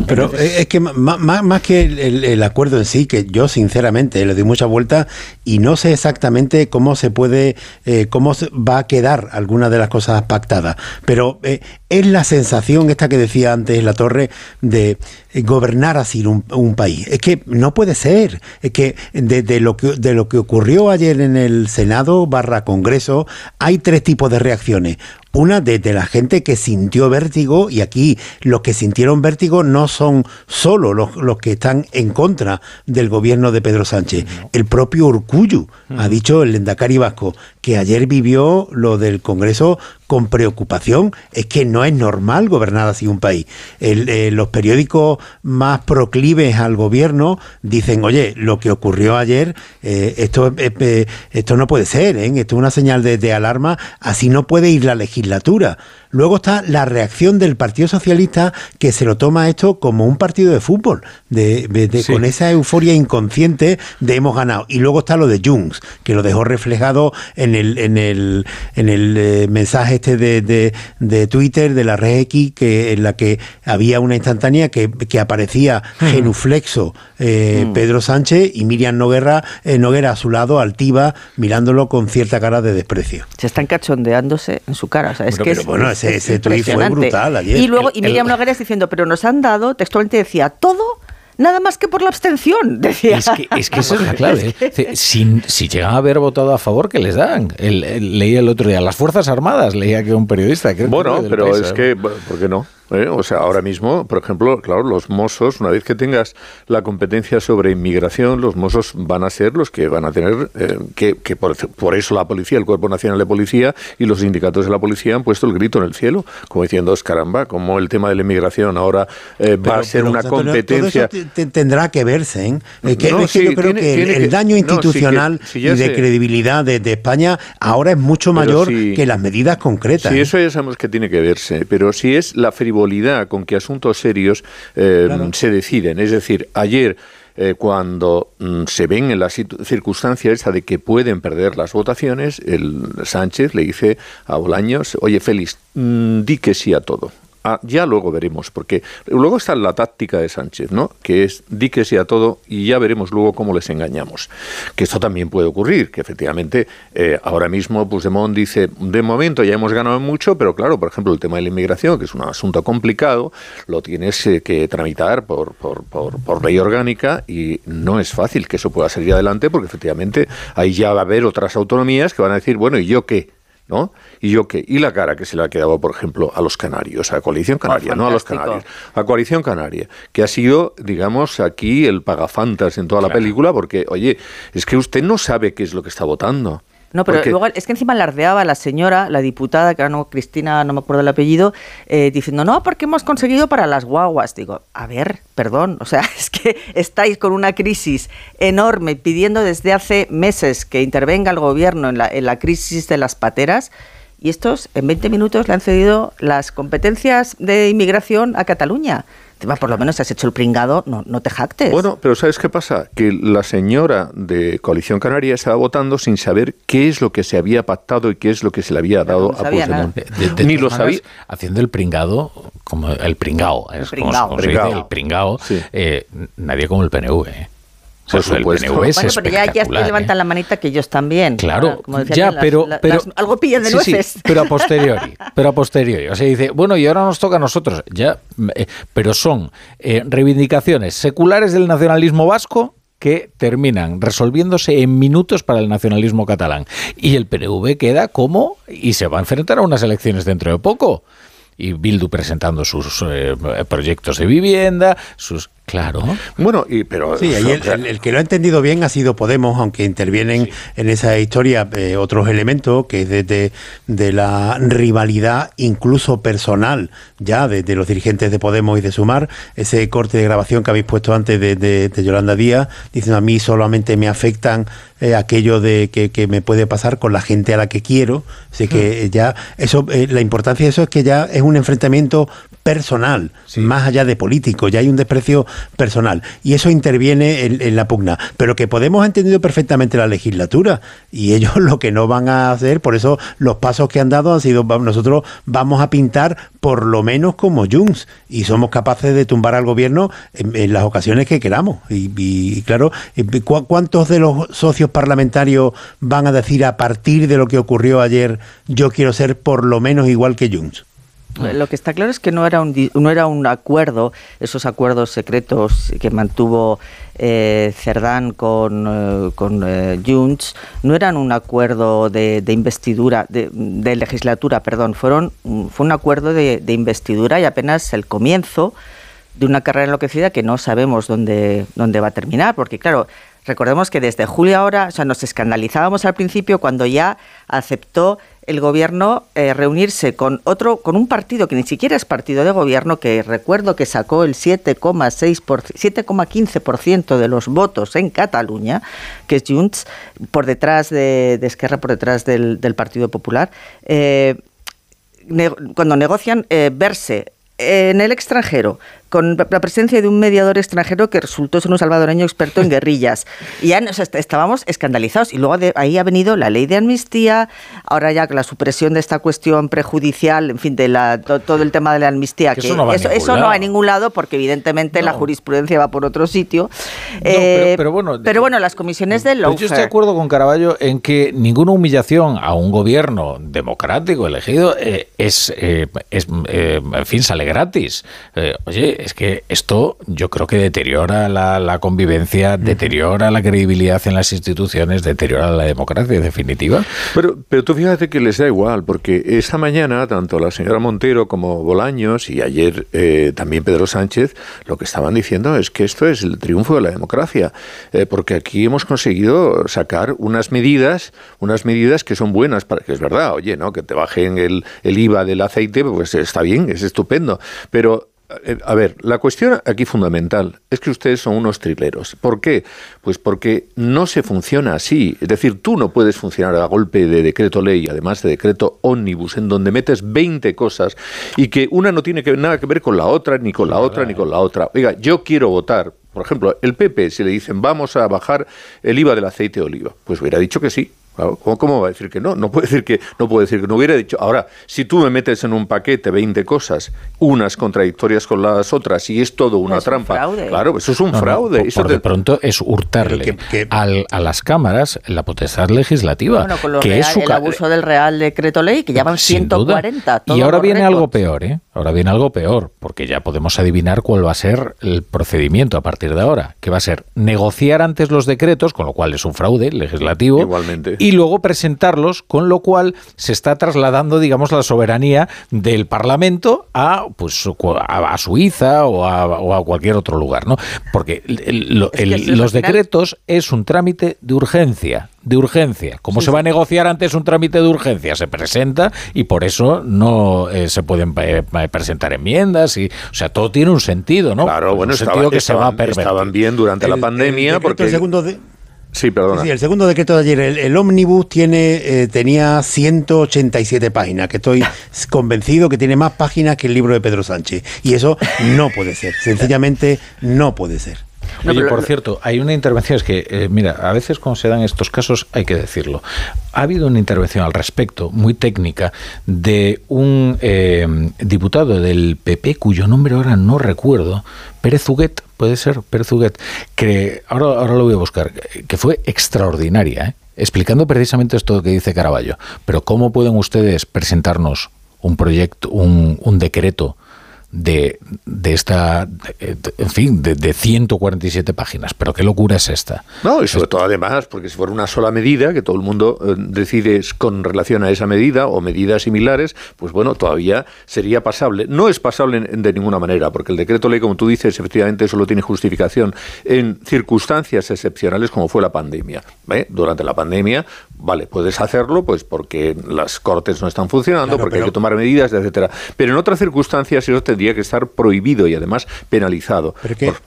Pero eh, es que más, más que el, acuerdo en sí, que yo sinceramente le doy mucha vuelta y no sé exactamente cómo se puede, eh, cómo se- va a quedar alguna de las cosas pactadas, pero eh, es la sensación esta que decía antes la torre de eh, gobernar así un, un país. Es que no puede ser. Es que de, de lo que de lo que ocurrió ayer en el Senado barra Congreso hay tres tipos de reacciones. Una de, de, la gente que sintió vértigo, y aquí los que sintieron vértigo no son solo los, los que están en contra del gobierno de Pedro Sánchez. El propio Urcuyu ha dicho el Lendakari Vasco que ayer vivió lo del Congreso con preocupación. Es que no es normal gobernar así un país. Eh, los periódicos más proclives al gobierno dicen, oye, lo que ocurrió ayer, eh, esto, eh, esto no puede ser, esto es una señal de alarma, así no puede ir la legislatura. Luego está la reacción del Partido Socialista que se lo toma esto como un partido de fútbol, de, de, de sí. con esa euforia inconsciente de hemos ganado. Y luego está lo de Junts, que lo dejó reflejado en el, en el, en el eh, mensaje este de, de, de, Twitter, de la red X, que, en la que había una instantánea que, que aparecía mm. genuflexo eh, mm. Pedro Sánchez y Miriam Noguera, eh, Noguera a su lado, altiva, mirándolo con cierta cara de desprecio. Se están cachondeándose en su cara. O sea, es bueno, que pero es, bueno, ese, ese tuit fue brutal ayer. Y luego, y Miriam Nogueras diciendo, pero nos han dado, textualmente decía, todo nada más que por la abstención, decía. Es que, es que esa es la clave. ¿eh? Si, si, llegan a haber votado a favor, ¿qué les dan? El, el, leía el otro día, las Fuerzas Armadas, leía que un periodista. Creo bueno, que pero país, es que, ¿por qué no? ¿Eh? O sea, ahora mismo, por ejemplo, claro, los mozos, una vez que tengas la competencia sobre inmigración, los mozos van a ser los que van a tener, eh, que, que por, por, eso la policía, el Cuerpo Nacional de Policía y los sindicatos de la policía han puesto el grito en el cielo, como diciendo, caramba, como el tema de la inmigración ahora eh, va a ser pero, una competencia. Todo eso tendrá que verse, ¿eh? Es que, no, es que sí, yo creo tiene, que el, el, daño institucional no, sí que, sí, y de sé. credibilidad de, de, España ahora es mucho mayor que las medidas concretas. Sí, eso ya sabemos que tiene que verse, pero si es la frivolidad con que asuntos serios eh, claro. se deciden. Es decir, ayer eh, cuando mm, se ven en la circunstancia esa de que pueden perder las votaciones, el Sánchez le dice a Bolaños, oye Félix, mm, di que sí a todo. Ah, ya luego veremos, porque luego está la táctica de Sánchez, ¿no? Que es di que sea todo y ya veremos luego cómo les engañamos. Que esto también puede ocurrir, que efectivamente eh, ahora mismo Puigdemont dice, de momento ya hemos ganado mucho, pero claro, por ejemplo, el tema de la inmigración, que es un asunto complicado, lo tienes eh, que tramitar por, por, por, por, ley orgánica y no es fácil que eso pueda salir adelante, porque efectivamente ahí ya va a haber otras autonomías que van a decir, bueno, ¿y yo qué? ¿No? Y yo qué, y la cara que se le ha quedado, por ejemplo, a los canarios, a la coalición canaria, oh, no a los canarios, a coalición canaria, que ha sido, digamos, aquí el pagafantas en toda claro. la película, porque, oye, es que usted no sabe qué es lo que está votando. No, pero Porque... luego es que encima alardeaba la señora, la diputada, que ahora no, Cristina, no me acuerdo el apellido, eh, diciendo, no, porque hemos conseguido para las guaguas. Digo, a ver, perdón, o sea, es que estáis con una crisis enorme pidiendo desde hace meses que intervenga el gobierno en la, en la crisis de las pateras. Y estos en 20 minutos le han cedido las competencias de inmigración a Cataluña por lo menos has hecho el pringado, no, no, te jactes. Bueno, pero ¿sabes qué pasa? Que la señora de Coalición Canaria estaba votando sin saber qué es lo que se había pactado y qué es lo que se le había dado no a Puigdemont. De, de, de Ni lo sabía. Haciendo el pringado, como el pringao, el pringao, como, como pringao. Dice, el pringao sí. eh, nadie como el PNV. ¿eh? Por supuesto. El PNV es bueno, pero ya, ya ¿eh? levantan la manita que ellos también. Claro, como ya, las, pero, las, pero las, algo pillan de sí, nueces. Sí, pero a posteriori, pero a posteriori. O sea, dice, bueno, y ahora nos toca a nosotros. Ya, eh, pero son eh, reivindicaciones seculares del nacionalismo vasco que terminan resolviéndose en minutos para el nacionalismo catalán. Y el PNV queda como y se va a enfrentar a unas elecciones dentro de poco y Bildu presentando sus eh, proyectos de vivienda, sus Claro. Bueno, y, pero... Sí, ahí el, el, el, que lo ha entendido bien ha sido Podemos, aunque intervienen sí. en esa historia eh, otros elementos, que es de, de, de, la rivalidad incluso personal ya de, de, los dirigentes de Podemos y de Sumar, ese corte de grabación que habéis puesto antes de, de Yolanda Díaz, diciendo a mí solamente me afectan eh, aquello de que, que, me puede pasar con la gente a la que quiero, así que mm. ya eso, eh, la importancia de eso es que ya es un enfrentamiento personal, sí. más allá de político, ya hay un desprecio personal y eso interviene en, en, la pugna. Pero que Podemos ha entendido perfectamente la legislatura y ellos lo que no van a hacer, por eso los pasos que han dado han sido, nosotros vamos a pintar por lo menos como Junts y somos capaces de tumbar al gobierno en, en las ocasiones que queramos. Y, y claro, ¿cuántos de los socios parlamentarios van a decir a partir de lo que ocurrió ayer, yo quiero ser por lo menos igual que Junts? Lo que está claro es que no era un, no era un acuerdo, esos acuerdos secretos que mantuvo eh, Cerdán con, eh, con eh, Junts, no eran un acuerdo de, de investidura, de, de legislatura, perdón, fueron, fue un acuerdo de, de investidura y apenas el comienzo de una carrera enloquecida que no sabemos dónde, dónde va a terminar, porque claro, recordemos que desde julio ahora, o sea, nos escandalizábamos al principio cuando ya aceptó el gobierno eh, reunirse con otro, con un partido que ni siquiera es partido de gobierno, que recuerdo que sacó el 7,6 por- 7,15% de los votos en Cataluña, que es Junts, por detrás de, Esquerra, por detrás del, Partido Popular. Eh, cuando negocian eh, verse en el extranjero con la presencia de un mediador extranjero que resultó ser un salvadoreño experto en guerrillas. Y ya nos est- estábamos escandalizados. Y luego de ahí ha venido la ley de amnistía, ahora ya la supresión de esta cuestión prejudicial, en fin, de la, to- todo el tema de la amnistía. Que eso no va a eso, no lado. va a ningún lado porque evidentemente la jurisprudencia va por otro sitio. pero- Eh, pero bueno, pero bueno, las comisiones de Pues yo estoy de lawfare. acuerdo con Caraballo en que ninguna humillación a un gobierno democrático elegido eh, es, eh, es, eh, en fin, sale gratis. Eh, oye, es que esto yo creo que deteriora la, la convivencia, deteriora la credibilidad en las instituciones, deteriora la democracia, en definitiva. Pero, pero tú fíjate que les da igual, porque esa mañana tanto la señora Montero como Bolaños y ayer eh, también Pedro Sánchez lo que estaban diciendo es que esto es el triunfo de la democracia, eh, porque aquí hemos conseguido sacar unas medidas, unas medidas que son buenas, para que es verdad, oye, ¿no? que te bajen el, el IVA del aceite, pues está bien, es estupendo, pero A ver, la cuestión aquí fundamental es que ustedes son unos trileros. ¿Por qué? Pues porque no se funciona así. Es decir, tú no puedes funcionar a golpe de decreto ley, además de decreto ómnibus, en donde metes 20 cosas y que una no tiene que, nada que ver con la otra, ni con la otra, ni con la otra. Oiga, yo quiero votar. Por ejemplo, el PP, si le dicen vamos a bajar el IVA del aceite de oliva, pues hubiera dicho que sí. ¿Cómo, cómo va a decir que no? No puede decir que no puede decir que no hubiera dicho. Ahora, si tú me metes en un paquete 20 cosas, unas contradictorias con las otras y es todo una Es un trampa, fraude. claro, eso es un No, no, fraude. por- Eso por te- de pronto es hurtarle al- a las cámaras la potestad legislativa, Bueno, con lo que real- es su el abuso del Real Decreto Ley, que ya van Sin duda. 140. Y ahora viene algo peor, ¿eh? Ahora viene algo peor, porque ya podemos adivinar cuál va a ser el procedimiento a partir de ahora, que va a ser negociar antes los decretos, con lo cual es un fraude legislativo, Igualmente. y luego presentarlos, con lo cual se está trasladando, digamos, la soberanía del Parlamento a, pues, a, Suiza o a, o a cualquier otro lugar, ¿no? Porque el- el- el- los decretos es un trámite de urgencia, de urgencia. Como se va a negociar antes un trámite de urgencia? Se presenta y por eso no eh, se pueden eh, presentar enmiendas y, o sea, todo tiene un sentido, ¿no? Claro, bueno, un estaba- sentido que se va a estaban, estaban bien durante la pandemia el porque... el segundo de- Sí, perdona. Sí, sí, el segundo decreto de ayer, el, el ómnibus tiene, eh, tenía 187 páginas, que estoy convencido que tiene más páginas que el libro de Pedro Sánchez. Y eso no puede ser, sencillamente no puede ser. Oye, por cierto, hay una intervención, es que, eh, mira, a veces cuando se dan estos casos hay que decirlo. Ha habido una intervención al respecto, muy técnica, de un eh, diputado del PP, cuyo nombre ahora no recuerdo, Pérez Huguet, puede ser, Pérez Huguet, que ahora, ahora lo voy a buscar, que fue extraordinaria, ¿eh? explicando precisamente esto que dice Caraballo. Pero ¿cómo pueden ustedes presentarnos un proyecto, un, un decreto de, de esta, de- en fin, de, de 147 páginas. Pero qué locura es esta. No, y sobre todo además, porque si fuera una sola medida, que todo el mundo eh, decide es con relación a esa medida o medidas similares, pues bueno, todavía sería pasable. No es pasable de ninguna manera, porque el decreto ley, como tú dices, efectivamente solo tiene justificación en circunstancias excepcionales como fue la pandemia. ¿eh? Durante la pandemia, vale, puedes hacerlo pues porque las cortes no están funcionando, Claro, porque hay pero- que tomar medidas, etcétera. Pero en otras circunstancias eso tendría que estar prohibido y además penalizado. Pero Por-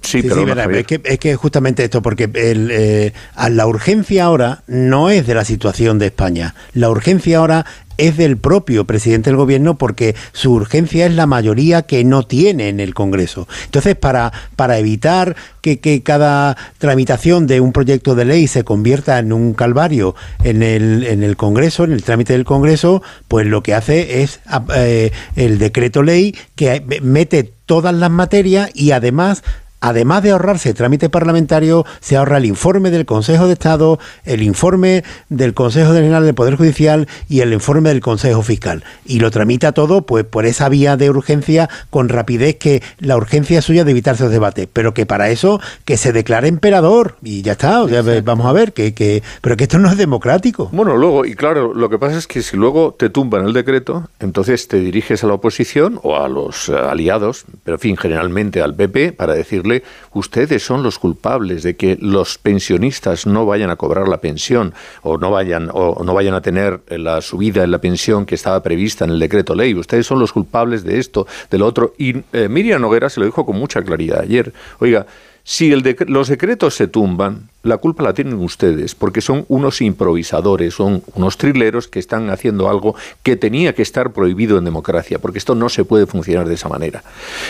Sí, Javier. es, que, es que justamente esto, porque el, eh, a la urgencia ahora no es de la situación de España, la urgencia ahora es del propio presidente del gobierno porque su urgencia es la mayoría que no tiene en el Congreso. Entonces, para, para evitar que, que cada tramitación de un proyecto de ley se convierta en un calvario en el, en el Congreso, en el trámite del Congreso, pues lo que hace es eh, el decreto ley que mete todas las materias y además además de ahorrarse trámite parlamentario, se ahorra el informe del Consejo de Estado, el informe del Consejo General del Poder Judicial y el informe del Consejo Fiscal. Y lo tramita todo pues por esa vía de urgencia con rapidez que la urgencia es suya de evitarse los debates, pero que para eso que se declare emperador y ya está, vamos a ver que, que pero que esto no es democrático. Bueno, luego y claro, lo que pasa es que si luego te tumban el decreto, entonces te diriges a la oposición o a los eh, aliados, pero en fin, generalmente al PP para decirle, ustedes son los culpables de que los pensionistas no vayan a cobrar la pensión o no vayan o no vayan a tener la subida en la pensión que estaba prevista en el decreto ley. Ustedes son los culpables de esto, de lo otro. Y eh, Miriam Noguera se lo dijo con mucha claridad ayer. Oiga, si el los decretos se tumban, la culpa la tienen ustedes, porque son unos improvisadores, son unos trileros que están haciendo algo que tenía que estar prohibido en democracia, porque esto no se puede funcionar de esa manera.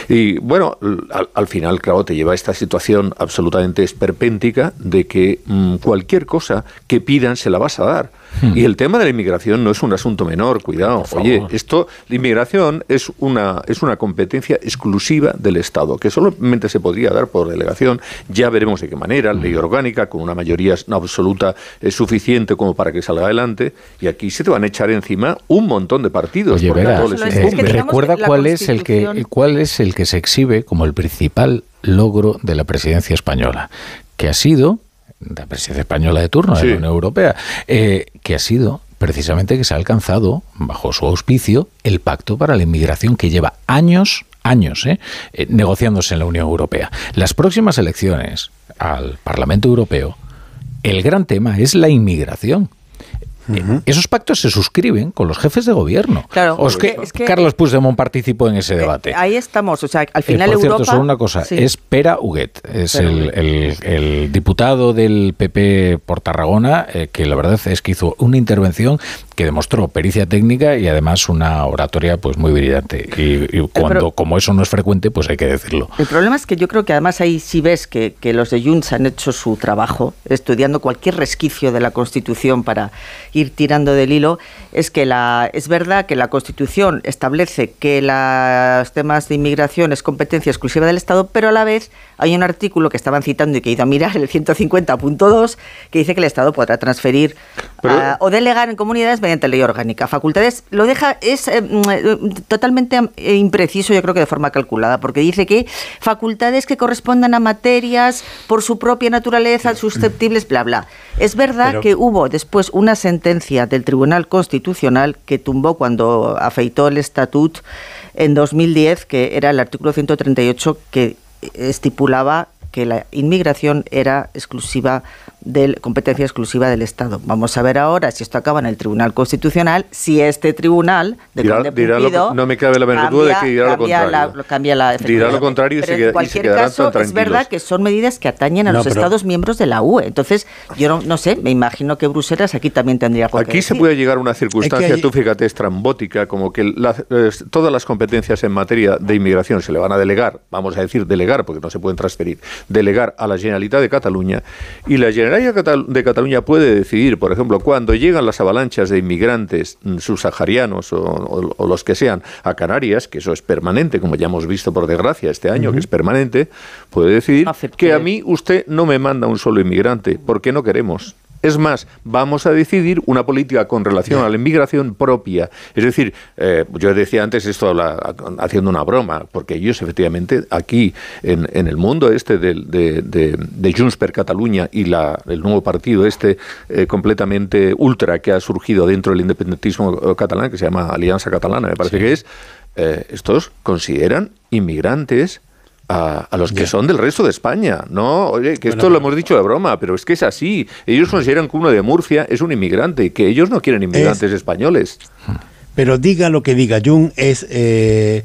Y bueno, al, final, claro, te lleva a esta situación absolutamente esperpéntica de que mm, cualquier cosa que pidan se la vas a dar. Hmm. Y el tema de la inmigración no es un asunto menor, cuidado. Oye, esto, la inmigración es una, es una competencia exclusiva del Estado, que solamente se podría dar por delegación. Ya veremos de qué manera, ley hmm. Con una mayoría absoluta es suficiente como para que salga adelante. Y aquí se te van a echar encima un montón de partidos. Oye, recuerda cuál es el que cuál es el que se exhibe como el principal logro de la presidencia española, que ha sido la presidencia española de turno de la Unión Europea, eh, que ha sido precisamente que se ha alcanzado, bajo su auspicio, el pacto para la inmigración que lleva años, años, eh, eh, negociándose en la Unión Europea. Las próximas elecciones al Parlamento Europeo, el gran tema es la inmigración. Esos pactos se suscriben con los jefes de gobierno. Claro, es que, Carlos Puigdemont participó en ese eh, debate. ahí estamos, o sea, al final por Europa... Cierto, solo una cosa, es Pera Huguet, es el, diputado del PP por Tarragona, eh, que la verdad es que hizo una intervención que demostró pericia técnica y además una oratoria pues muy brillante. Y, cuando, como eso no es frecuente, pues hay que decirlo. El problema es que yo creo que además ahí sí ves que, que los de Junts han hecho su trabajo, estudiando cualquier resquicio de la Constitución para ir tirando del hilo, es que la, es verdad que la Constitución establece que los temas de inmigración es competencia exclusiva del Estado, pero a la vez hay un artículo que estaban citando y que he ido a mirar, el 150.2, que dice que el Estado podrá transferir o delegar en comunidades mediante ley orgánica. Facultades lo deja, es eh, mm, totalmente eh, impreciso, yo creo que de forma calculada, porque dice que facultades que correspondan a materias por su propia naturaleza susceptibles, bla, bla. Es verdad que hubo después una sentencia del Tribunal Constitucional que tumbó cuando afeitó el estatut en 2010, que era el artículo 138 que estipulaba que la inmigración era exclusiva de competencia exclusiva del Estado. Vamos a ver ahora si esto acaba en el Tribunal Constitucional, si este tribunal de dirá, no me cabe la menor duda de que dirá lo contrario. cambia la dirá lo contrario y Pero en cualquier caso es verdad que son medidas que atañen a los Estados miembros de la UE. Entonces, yo no, sé, me imagino que Bruselas aquí también tendría algo Aquí se puede llegar a una circunstancia, tú fíjate, estrambótica, como que todas las competencias en materia de inmigración se le van a delegar, vamos a decir delegar, porque no se pueden transferir, delegar a la Generalitat de Cataluña y la Generalitat de Cataluña puede decidir, por ejemplo, cuando llegan las avalanchas de inmigrantes mm, subsaharianos o, los que sean a Canarias, que eso es permanente, como ya hemos visto por desgracia este año, que es permanente, puede decidir que a mí usted no me manda un solo inmigrante, porque no queremos. Es más, vamos a decidir una política con relación a la inmigración propia. Es decir, eh, yo decía antes esto haciendo una broma, porque ellos efectivamente aquí en, el mundo este de, de, Junts per Cataluña y la, el nuevo partido este eh, completamente ultra que ha surgido dentro del independentismo catalán, que se llama Alianza Catalana, me parece que es, eh, estos consideran inmigrantes a, los que son del resto de España. No, oye, que esto lo hemos dicho de broma, pero es que es así. Ellos consideran que uno de Murcia es un inmigrante, y que ellos no quieren inmigrantes españoles. Pero diga lo que diga Jung, es eh,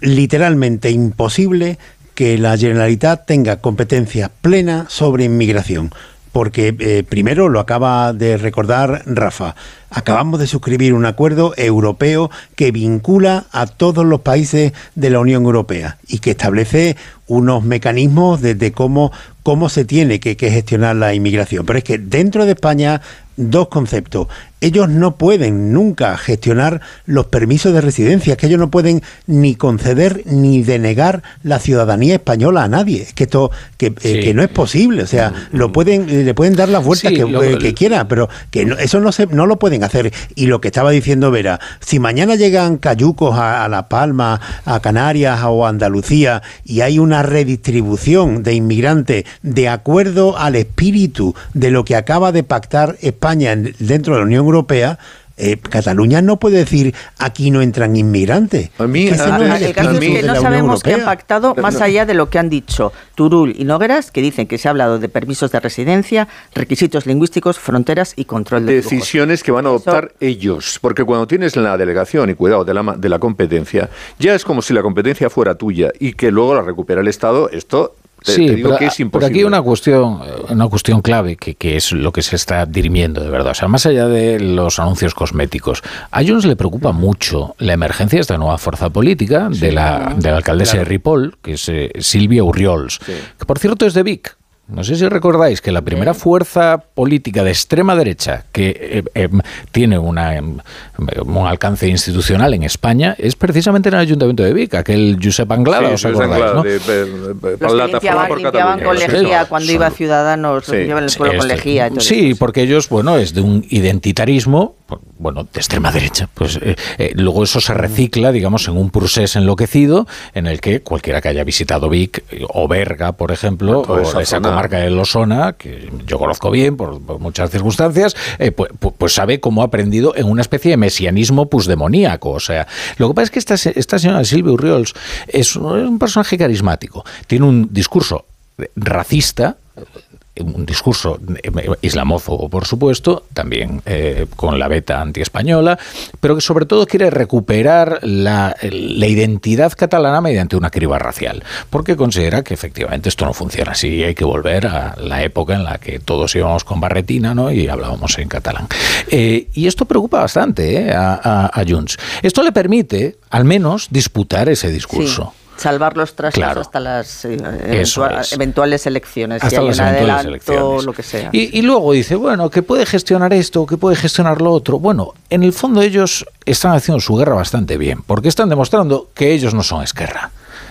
literalmente imposible que la Generalitat tenga competencia plena sobre inmigración porque eh, primero lo acaba de recordar Rafa, acabamos de suscribir un acuerdo europeo que vincula a todos los países de la Unión Europea y que establece unos mecanismos de, cómo, cómo se tiene que, gestionar la inmigración. Pero es que dentro de España dos conceptos. Ellos no pueden nunca gestionar los permisos de residencia, que ellos no pueden ni conceder ni denegar la ciudadanía española a nadie. Es que esto que, eh, que no es posible. O sea, lo pueden, le pueden dar las vueltas Sí, que, lo- eh, que quieran, pero que no- eso no se, no lo pueden hacer. Y lo que estaba diciendo Vera, si mañana llegan cayucos a, a La Palma, a Canarias o a Andalucía y hay una redistribución de inmigrantes de acuerdo al espíritu de lo que acaba de pactar España en- dentro de la Unión Europea, eh, Cataluña no puede decir aquí no entran inmigrantes. A mí, Que ese no es El caso es que no sabemos qué han pactado más No. allá de lo que han dicho Turul y Nogueras, que dicen que se ha hablado de permisos de residencia, requisitos lingüísticos, fronteras y control de flujos. decisiones que van a adoptar ellos. Porque cuando tienes la delegación y cuidado de la, ma- de la competencia, ya es como si la competencia fuera tuya y que luego la recupera el Estado. Esto te, sí, te digo pero, que es pero imposible. aquí hay una cuestión, eh, una cuestión clave que, que es lo que se está dirimiendo de verdad. O sea, más allá de los anuncios cosméticos, a Junts le preocupa mucho la emergencia de esta nueva fuerza política de, la, de la alcaldesa Claro. de Ripoll, que es eh, Silvia Urriols, que por cierto es de Vic. No sé si recordáis que la primera fuerza política de extrema derecha que eh, tiene una, em, un alcance institucional en España es precisamente en el Ayuntamiento de Vic, aquel Josep Anglada, Sí, ¿os Josep acordáis? Anglada, ¿no? de- de- de- Los que plataforma limpiaban, por limpiaban con lejía cuando son- iba Ciudadanos, Sí. limpiaban el suelo con Este, lejía. sí, eso. porque ellos, bueno, es de un identitarismo, pues, bueno, de extrema derecha. Pues eh, eh, luego eso se recicla, digamos, en un procés enloquecido en el que cualquiera que haya visitado Vic eh, o Berga, por ejemplo, o esa comarca de Losona, que yo conozco bien por, por muchas circunstancias, eh, pues, pues- pues sabe cómo ha aprendido en una especie de mesianismo pusdemoníaco. O sea, lo que pasa es que esta, se- esta señora Silvia Urriols es un, es un personaje carismático, tiene un discurso racista, un discurso eh, islamófobo, por supuesto, también eh, con la beta antiespañola, pero que sobre todo quiere recuperar la, la identidad catalana mediante una criba racial, porque considera que efectivamente esto no funciona así hay que volver a la época en la que todos íbamos con barretina ¿no? y hablábamos en catalán. Eh, y esto preocupa bastante eh, a, a, Junts. Esto le permite, al menos, disputar ese discurso. Salvar los trastos Claro. hasta las eh, es. eventuales elecciones. Hasta las eventuales adelanto, elecciones. lo que sea. Y, y luego dice, bueno, que puede gestionar esto, que puede gestionar lo otro. Bueno, en el fondo ellos están haciendo su guerra bastante bien, porque están demostrando que ellos no son Esquerra.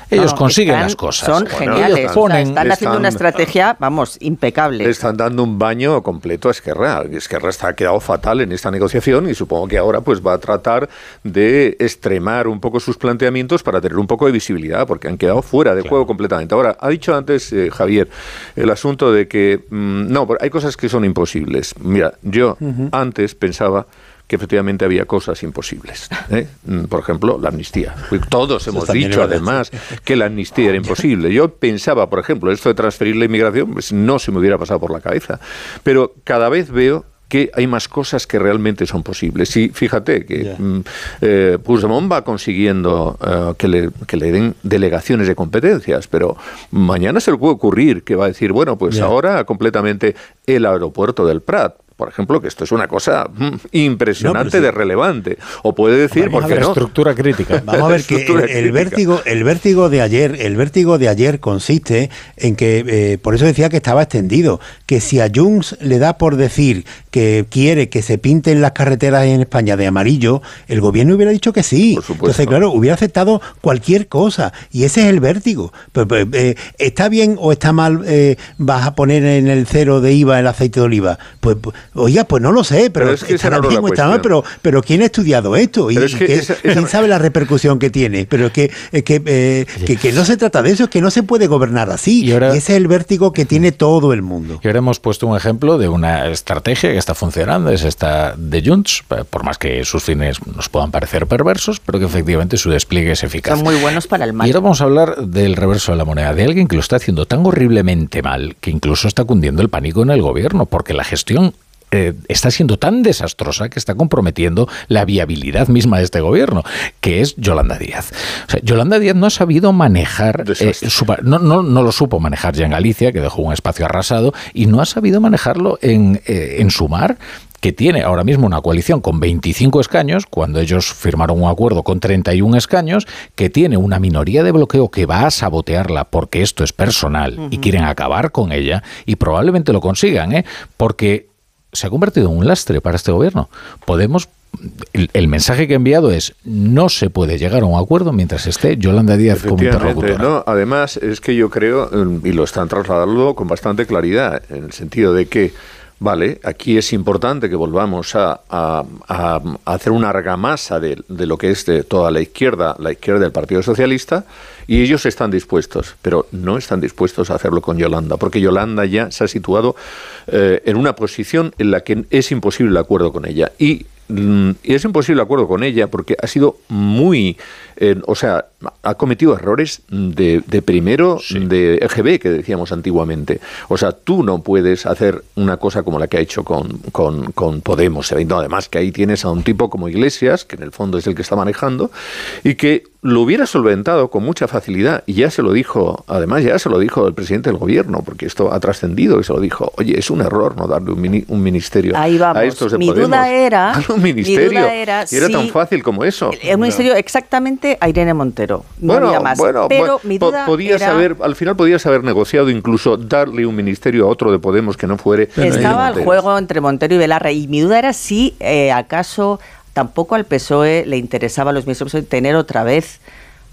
Ellos No, consiguen están- las cosas. Son Bueno, geniales. ellos o sea, ponen- están haciendo una estrategia, vamos, impecable. Le están dando un baño completo a Esquerra. Esquerra está ha quedado fatal en esta negociación y supongo que ahora pues va a tratar de extremar un poco sus planteamientos para tener un poco de visibilidad, porque han quedado fuera de juego completamente. Ahora, ha dicho antes eh, Javier el asunto de que mm, no, hay cosas que son imposibles. Mira, yo antes pensaba que efectivamente había cosas imposibles. ¿eh? Mm, Por ejemplo, la amnistía. Todos hemos dicho, además, que la amnistía era imposible. Yo pensaba, por ejemplo, esto de transferir la inmigración, pues no se me hubiera pasado por la cabeza. Pero cada vez veo que hay más cosas que realmente son posibles. Y fíjate que mm, eh, Puigdemont va consiguiendo eh, que, le, que le den delegaciones de competencias, pero mañana se le puede ocurrir que va a decir, bueno, pues ahora completamente el aeropuerto del Prat. Por ejemplo, que esto es una cosa mm, impresionante No, pero sí. de relevante. O puede decir, ¿por a qué no? Estructura crítica. Vamos a ver que el, vértigo, el vértigo de ayer, el vértigo de ayer consiste en que, eh, por eso decía que estaba extendido, que si a Junts le da por decir que quiere que se pinten las carreteras en España de amarillo, el gobierno hubiera dicho que sí. Entonces, claro, hubiera aceptado cualquier cosa y ese es el vértigo. Pero, pero, eh, ¿Está bien o está mal eh, vas a poner en el cero de IVA el aceite de oliva? Pues, pues, oiga, pues no lo sé, pero, Pero es que no pero, pero ¿quién ha estudiado esto? Y, Pero es y que qué- esa- esa- ¿Quién sabe la repercusión que tiene? Pero es que, es que, eh, que, que no se trata de eso, es que no se puede gobernar así. Y, ese es el vértigo que tiene todo el mundo. Y ahora hemos puesto un ejemplo de una estrategia que está funcionando, es esta de Junts, por más que sus fines nos puedan parecer perversos, pero que efectivamente su despliegue es eficaz. Son muy buenos para el mal. Y ahora vamos a hablar del reverso de la moneda, de alguien que lo está haciendo tan horriblemente mal que incluso está cundiendo el pánico en el gobierno, porque la gestión eh, está siendo tan desastrosa que está comprometiendo la viabilidad misma de este gobierno, que es Yolanda Díaz. O sea, Yolanda Díaz no ha sabido manejar, eh, su no, no, no lo supo manejar ya en Galicia, que dejó un espacio arrasado, y no ha sabido manejarlo en, eh, en Sumar que tiene ahora mismo una coalición con 25 escaños, cuando ellos firmaron un acuerdo con 31 escaños, que tiene una minoría de bloqueo que va a sabotearla porque esto es personal y quieren acabar con ella, y probablemente lo consigan, ¿eh? porque se ha convertido en un lastre para este gobierno. Podemos el, el, mensaje que he enviado es no se puede llegar a un acuerdo mientras esté Yolanda Díaz como interlocutora. No, además, es que yo creo, y lo están trasladando con bastante claridad, en el sentido de que Vale, aquí es importante que volvamos a, hacer una argamasa de, lo que es de toda la izquierda, la izquierda del Partido Socialista, y ellos están dispuestos, pero no están dispuestos a hacerlo con Yolanda, porque Yolanda ya se ha situado eh, en una posición en la que es imposible el acuerdo con ella. Y mm, y es imposible el acuerdo con ella porque ha sido muy, eh, o sea, ha cometido errores de, de primero sí. de EGB que decíamos antiguamente. O sea, tú no puedes hacer una cosa como la que ha hecho con, con, con Podemos. No, además que ahí tienes a un tipo como Iglesias, que en el fondo es el que está manejando, y que lo hubiera solventado con mucha facilidad. Y ya se lo dijo, además ya se lo dijo el presidente del gobierno, porque esto ha trascendido y se lo dijo, oye, es un error no darle un, mini, un ministerio Ahí vamos. a estos de mi Podemos. Duda era, un ministerio. Mi duda era y era si tan fácil como eso. El ministerio exactamente a Irene Montero. No bueno, había más. bueno, Pero mi po- duda podías era... haber, al final podías haber negociado incluso darle un ministerio a otro de Podemos que no fuere. Estaba el juego entre Montero y Belarra y mi duda era si eh, acaso tampoco al PSOE E le interesaba a los ministros PSOE tener otra vez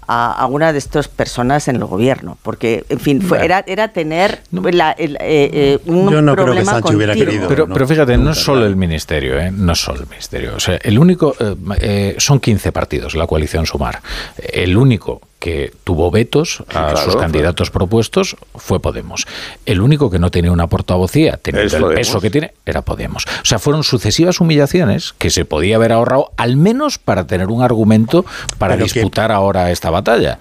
a, a una de estas personas en el gobierno, porque en fin fue, era, era tener la- el, eh, eh, un Yo no creo que Sánchez hubiera querido. Pero, no, pero fíjate, no es solo el ministerio, ¿eh? no es solo el ministerio. O sea, el único, eh, eh, son 15 partidos la coalición Sumar. El único que tuvo vetos a claro, sus candidatos propuestos fue Podemos. El único que no tenía una portavocía, teniendo el Podemos. peso que tiene, era Podemos. O sea, fueron sucesivas humillaciones que se podía haber ahorrado, al menos para tener un argumento para Pero que- disputar ahora esta batalla.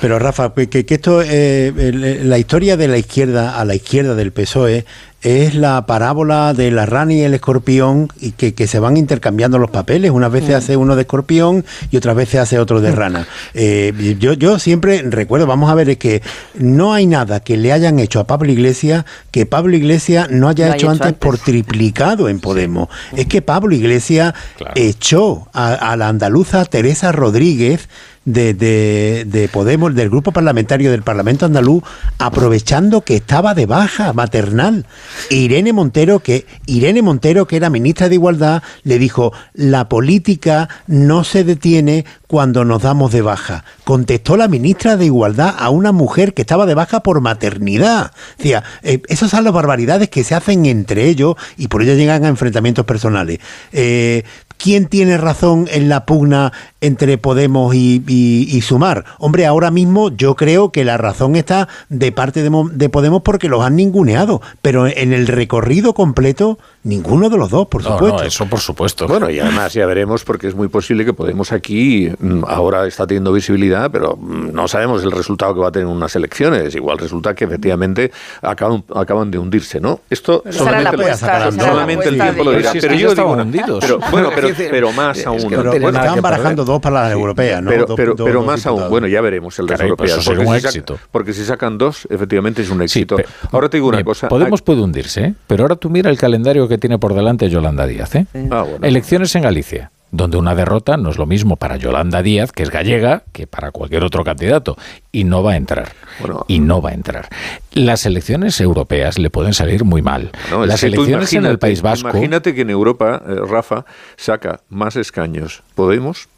Pero Rafa, que, que esto, eh, el- la historia de la izquierda a la izquierda del PSOE es la parábola de la rana y el escorpión y que, que se van intercambiando los papeles. Unas veces hace uno de escorpión y otras veces hace otro de rana. Eh, yo, yo siempre recuerdo, vamos a ver, es que no hay nada que le hayan hecho a Pablo Iglesias que Pablo Iglesias no haya hecho hecho antes, antes. por triplicado en Podemos. Es que Pablo Iglesias Claro. echó a, a la andaluza Teresa Rodríguez de, de- de Podemos, del grupo parlamentario del Parlamento andaluz, aprovechando que estaba de baja maternal. Irene Montero, que Irene Montero, que era ministra de Igualdad, le dijo: la política no se detiene cuando nos damos de baja. Contestó la ministra de Igualdad a una mujer que estaba de baja por maternidad. Decía, eh, esas son las barbaridades que se hacen entre ellos y por ello llegan a enfrentamientos personales. Eh, ¿Quién tiene razón en la pugna entre Podemos y, y- y Sumar? Hombre, ahora mismo yo creo que la razón está de parte de, de Podemos porque los han ninguneado, pero en el recorrido completo, ninguno de los dos, por No, supuesto. no, eso por supuesto. Bueno, y además ya veremos, porque es muy posible que Podemos aquí mm, ahora está teniendo visibilidad, pero mm, no sabemos el resultado que va a tener unas elecciones. Igual resulta que efectivamente acaban, acaban de hundirse, ¿no? Esto la solamente, la solamente el tiempo lo dirá. Pero es yo digo, hundidos. pero, bueno, pero, Es pero más es aún. que no pero bueno, que barajando dos para las Sí, europeas, ¿no? Pero, Dos- pero, dos- pero dos más aún, bueno, ya veremos el de las pues europeas. eso sería porque un si saca- éxito. porque si sacan dos, efectivamente es un Sí, éxito. Ahora te digo una cosa. Podemos puede hundirse, ¿eh? pero ahora tú mira el calendario que tiene por delante Yolanda Díaz. ¿eh? Ah, bueno. Elecciones en Galicia, donde una derrota no es lo mismo para Yolanda Díaz, que es gallega, que para cualquier otro candidato. Y no va a entrar. Bueno. y no va a entrar. Las elecciones europeas le pueden salir muy mal. No, Las elecciones en el País Vasco. Imagínate que en Europa, eh, Rafa, saca más escaños. ¿Podemos?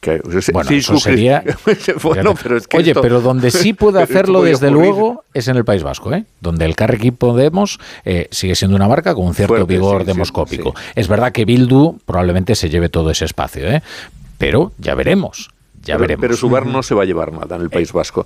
Que, Bueno, eso sería. bueno, pero es que Oye, esto- pero donde sí puede hacerlo, desde ocurrir. luego, es en el País Vasco, ¿eh? donde el Carrequín Podemos eh, sigue siendo una marca con un cierto Fuerte, vigor sí, sí, demoscópico. sí. Es verdad que Bildu probablemente se lleve todo ese espacio, ¿eh? pero ya veremos. Ya pero, veremos. pero Subar no se va a llevar nada en el País Vasco.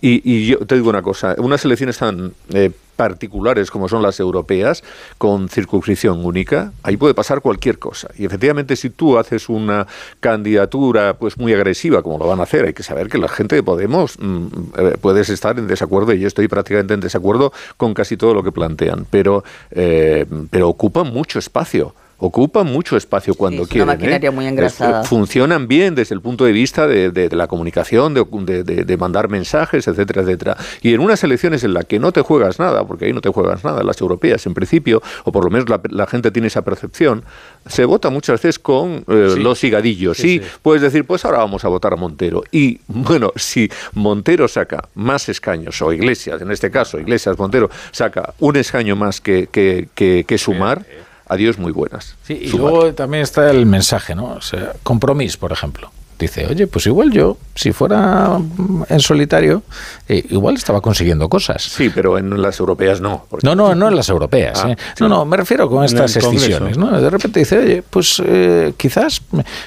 Y, y- y yo te digo una cosa, unas elecciones tan eh, particulares como son las europeas, con circunscripción única, ahí puede pasar cualquier cosa. Y efectivamente, si tú haces una candidatura pues muy agresiva, como lo van a hacer, hay que saber que la gente de Podemos mm, eh, puedes estar en desacuerdo, y yo estoy prácticamente en desacuerdo con casi todo lo que plantean, pero, eh, pero ocupan mucho espacio ocupan mucho espacio cuando es una quieren. maquinaria ¿eh? muy engrasada. Es- funcionan bien desde el punto de vista de, de- de la comunicación, de, de- de- de mandar mensajes, etcétera, etcétera. Y en unas elecciones en las que no te juegas nada, porque ahí no te juegas nada, las europeas en principio, o por lo menos la, la gente tiene esa percepción, se vota muchas veces con eh, Sí. los higadillos. Sí, Sí, sí. puedes decir, pues ahora vamos a votar a Montero. Y bueno, si Montero saca más escaños, o Iglesias, en este caso, Iglesias Montero, saca un escaño más que, que, que- que sumar, adiós muy buenas. Sí, y Sumar. luego también está el mensaje, ¿no? O sea, compromiso, por ejemplo. Dice, oye, pues igual yo, si fuera mm, en solitario, eh, igual estaba consiguiendo cosas. Sí, pero en las europeas no. porque- No, no, no en las europeas. Ah, ¿eh? sí. No, no, me refiero con estas escisiones. ¿no? De repente dice, oye, pues eh, quizás,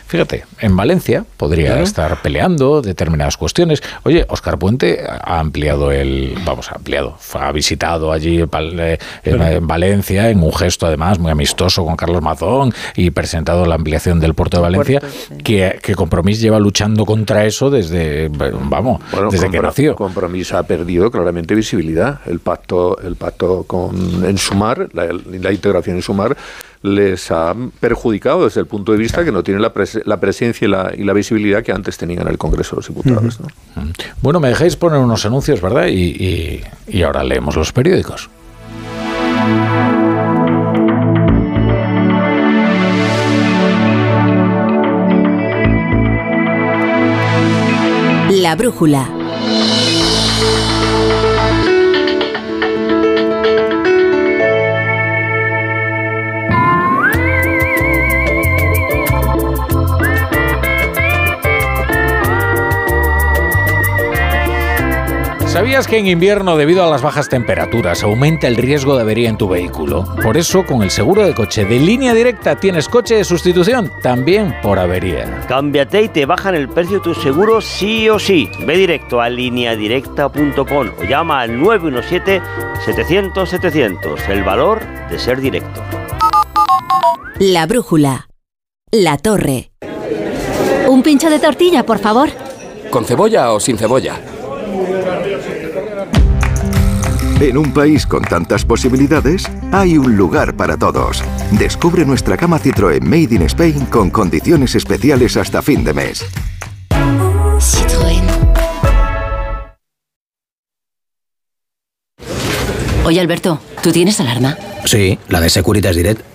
fíjate, en Valencia podría Claro. estar peleando determinadas cuestiones. Oye, Oscar Puente ha ampliado el, vamos, ha ampliado, ha visitado allí eh, en, en Valencia en un gesto además muy amistoso con Carlos Mazón y presentado la ampliación del puerto de Valencia, que, que Compromís lleva luchando contra eso desde, vamos, Bueno, desde que nació. Compromiso ha perdido claramente visibilidad. El pacto, el pacto con en Sumar, la, la integración en Sumar, les ha perjudicado desde el punto de vista que no tienen la, pres- la presencia y la, y la visibilidad que antes tenían en el Congreso de los Diputados. ¿no? Bueno, me dejáis poner unos anuncios, ¿verdad? Y, y- y ahora leemos los periódicos. La brújula. ¿Sabías que en invierno, debido a las bajas temperaturas, aumenta el riesgo de avería en tu vehículo? Por eso, con el seguro de coche de línea directa tienes coche de sustitución también por avería. Cámbiate y te bajan el precio de tu seguro sí o sí. Ve directo a lineadirecta.com o llama al 917-700-700. El valor de ser directo. La brújula. La torre. Un pincho de tortilla, por favor. ¿Con cebolla o sin cebolla? En un país con tantas posibilidades, hay un lugar para todos. Descubre nuestra cama Citroën Made in Spain con condiciones especiales hasta fin de mes. Citroën. Oye, Alberto, ¿tú tienes alarma? Sí, la de Securitas Direct.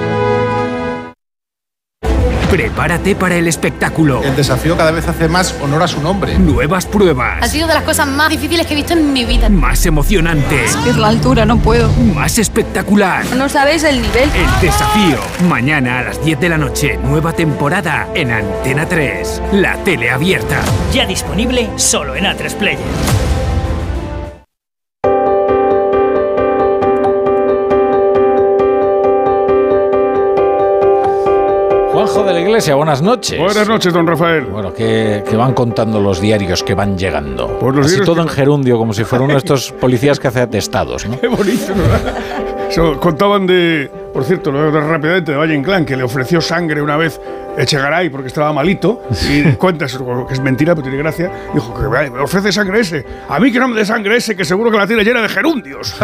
Prepárate para el espectáculo. El desafío cada vez hace más honor a su nombre. Nuevas pruebas. Ha sido de las cosas más difíciles que he visto en mi vida. Más emocionante. Es la altura, no puedo. Más espectacular. No sabéis el nivel. El desafío. Mañana a las 10 de la noche, nueva temporada en Antena 3. La tele abierta. Ya disponible solo en A3 Player. Juanjo de la Iglesia, buenas noches. Buenas noches, don Rafael. Bueno, que, que van contando los diarios que van llegando. Pues los Así todo que- en gerundio, como si fuera uno de estos policías que hace atestados, ¿no? Qué bonito, ¿no? Contaban de, por cierto, lo rápidamente de Valle Inclán, que le ofreció sangre una vez Echegaray porque estaba malito, y cuentas que es mentira, pero tiene gracia. Dijo que "Vale, me ofrece sangre ese. A mí que no me dé sangre ese, que seguro que la tiene llena de gerundios.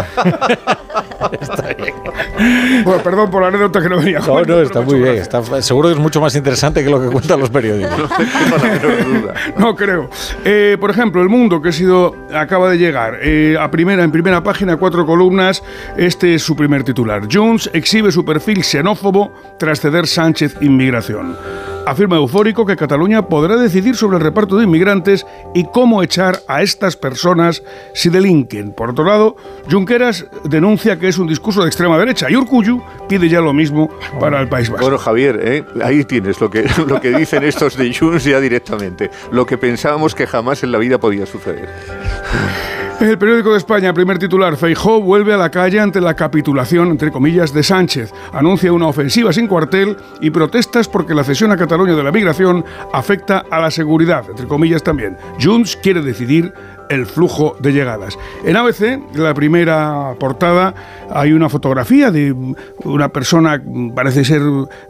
bueno, perdón por la anécdota que no venía. a No, no, está muy bien. Está, seguro que es mucho más interesante que lo que cuentan los periódicos. No creo. Eh, por ejemplo, El Mundo, que ha sido, acaba de llegar eh, a primera, en primera página, cuatro columnas. Este es su primer titular. Jones exhibe su perfil xenófobo tras ceder Sánchez inmigración. Afirma eufórico que Cataluña podrá decidir sobre el reparto de inmigrantes y cómo echar a estas personas si delinquen. Por otro lado, Junqueras denuncia que es un discurso de extrema derecha y Urcuyu pide ya lo mismo para el País Vasco. Bueno, Javier, ¿eh? ahí tienes lo que, lo que dicen estos de Junts ya directamente. Lo que pensábamos que jamás en la vida podía suceder. El periódico de España, primer titular, Feijó vuelve a la calle ante la capitulación, entre comillas, de Sánchez. Anuncia una ofensiva sin cuartel y protestas porque la cesión a Cataluña de la migración afecta a la seguridad, entre comillas también. Junts quiere decidir el flujo de llegadas. En ABC, la primera portada, hay una fotografía de una persona, parece ser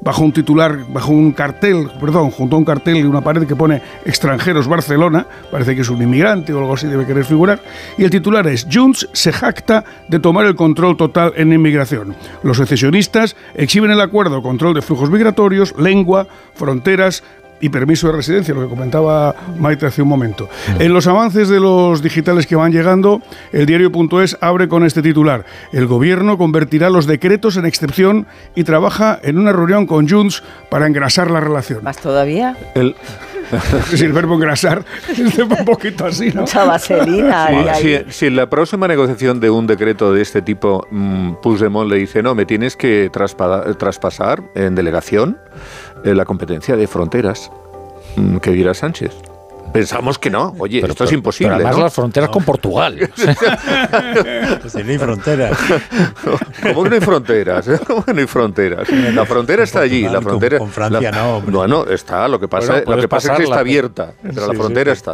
bajo un titular, bajo un cartel, perdón, junto a un cartel y una pared que pone extranjeros Barcelona, parece que es un inmigrante o algo así debe querer figurar, y el titular es Junts se jacta de tomar el control total en inmigración. Los secesionistas exhiben el acuerdo control de flujos migratorios, lengua, fronteras, y permiso de residencia, lo que comentaba Maite hace un momento. En los avances de los digitales que van llegando, el diario.es abre con este titular. El gobierno convertirá los decretos en excepción y trabaja en una reunión con Junts para engrasar la relación. ¿Más todavía? El, si el verbo engrasar es un poquito así, ¿no? Mucha vaselina. Si, si en la próxima negociación de un decreto de este tipo, mm, Puigdemont le dice, no, me tienes que traspa- traspasar en delegación eh, la competencia de fronteras, mm, que dirá Sánchez. Pensamos que no. Oye, esto es imposible. Pero además ¿no? las fronteras con Portugal. Pues no hay fronteras. ¿Cómo que no hay fronteras? ¿Cómo que no hay fronteras? La frontera está allí. La Portugal, con- frontera, con Francia la- no, hombre. Bueno, está. Lo que pasa, Bueno, lo que pasa es que está pero- abierta. Pero la Sí, frontera sí, está.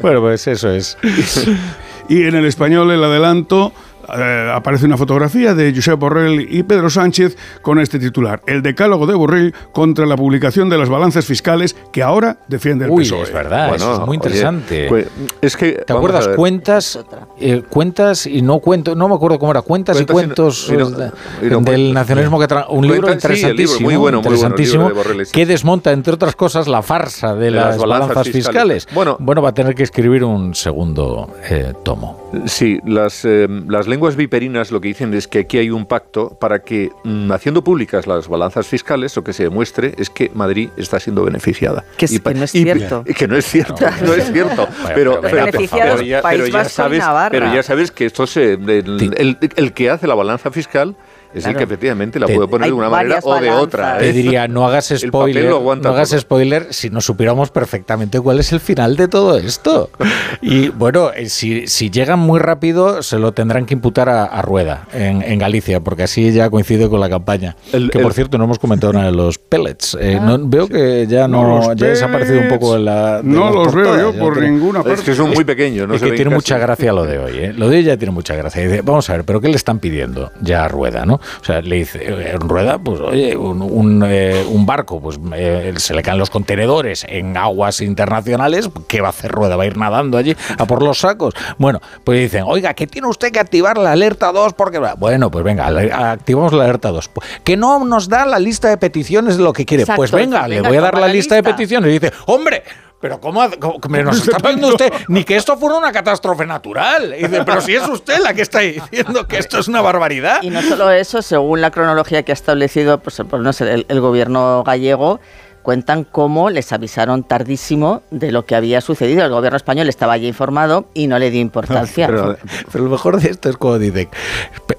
Bueno, pues eso es. Y en el español, el adelanto, eh, aparece una fotografía de Josep Borrell y Pedro Sánchez con este titular. El decálogo de Borrell contra la publicación de las balanzas fiscales que ahora defiende el Uy, PSOE. es verdad, Bueno, eso es muy interesante. es que, ¿Te acuerdas? Cuentas, eh, cuentas y no cuentos, no me acuerdo cómo era, cuentas, Cuentas y y no- cuentos y no- y no del nacionalismo que tra- un libro sí, interesantísimo, muy bueno, muy bueno, de Borrell, sí. que desmonta entre otras cosas la farsa de, las, balanzas, fiscales. Bueno. bueno, va a tener que escribir un segundo eh, tomo. Sí, las, eh, las lenguas viperinas lo que dicen es que aquí hay un pacto para que, mm, haciendo públicas las balanzas fiscales, lo que se demuestre es que Madrid está siendo beneficiada. Que es- pa- que no es y- cierto. y que no es cierto, no es cierto. Pero, pero pero, beneficiados pero ya, pero sabes, Navarra. pero ya sabes que esto se, el, Sí. el- el que hace la balanza fiscal es el Claro. que efectivamente la puede poner de una manera o de otra. Te ¿eh? diría, no hagas spoiler, no hagas todo. spoiler si no supiéramos perfectamente cuál es el final de todo esto. Y bueno, eh, si, si llegan muy rápido, se lo tendrán que imputar a, a Rueda en, en Galicia, porque así ya coincide con la campaña. El- que el- por cierto, no hemos comentado nada de los pellets. Eh, no- veo que ya no, No, ya ha desaparecido un poco de la. de No los veo yo por ninguna parte. Es que son muy pequeños, no es se que tiene casi. mucha gracia lo de hoy. ¿eh? Lo de hoy ya tiene mucha gracia. Y dice, vamos a ver, ¿pero qué le están pidiendo ya a Rueda? ¿no? O sea, le dice, eh, Rueda, pues oye, un, un, eh, un barco, pues eh, se le caen los contenedores en aguas internacionales, ¿qué va a hacer Rueda? ¿Va a ir nadando allí a por los sacos? Bueno, pues dicen, oiga, que tiene usted que activar la alerta 2 porque... Bueno, pues venga, activamos la alerta 2. Que no nos da la lista de peticiones de lo que quiere. Exacto, pues venga, le voy a dar la la lista de lista. peticiones. Y dice, hombre, pero ¿cómo, ha- cómo- me nos está pidiendo usted ni que esto fuera una catástrofe natural? Y dice, pero si es usted la que está diciendo que esto es una barbaridad. Y no solo eso, según la cronología que ha establecido pues, pues, no sé, el, el gobierno gallego, cuentan cómo les avisaron tardísimo de lo que había sucedido. El gobierno español estaba ya informado y no le dio importancia. Pero, pero lo mejor de esto es cuando dice,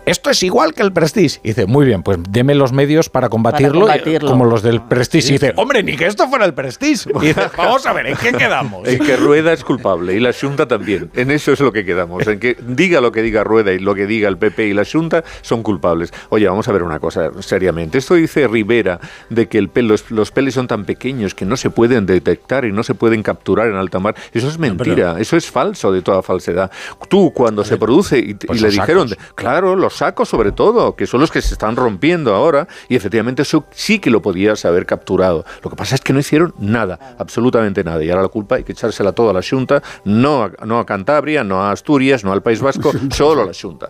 esto es igual que el Prestige. Y dice, muy bien, pues deme los medios para combatirlo, Para combatirlo. como los del Prestige. Y dice, hombre, ni que esto fuera el Prestige. Y dice, vamos a ver, ¿en qué quedamos? En que Rueda es culpable y la Junta también. En eso es lo que quedamos. En que diga lo que diga Rueda y lo que diga el PP y la Junta son culpables. Oye, vamos a ver una cosa seriamente. Esto dice Rivera de que el los, los peles son tan pequeños que no se pueden detectar y no se pueden capturar en alta mar. Eso es mentira. Eso es falso de toda falsedad. Tú, cuando se produce y, Pues y le dijeron, sacos. claro, los sacos sobre todo, que son los que se están rompiendo ahora, y efectivamente eso sí que lo podías haber capturado. Lo que pasa es que no hicieron nada, absolutamente nada. Y ahora la culpa hay que echársela toda a la Junta, no a, no a Cantabria, no a Asturias, no al País Vasco, solo a la Junta.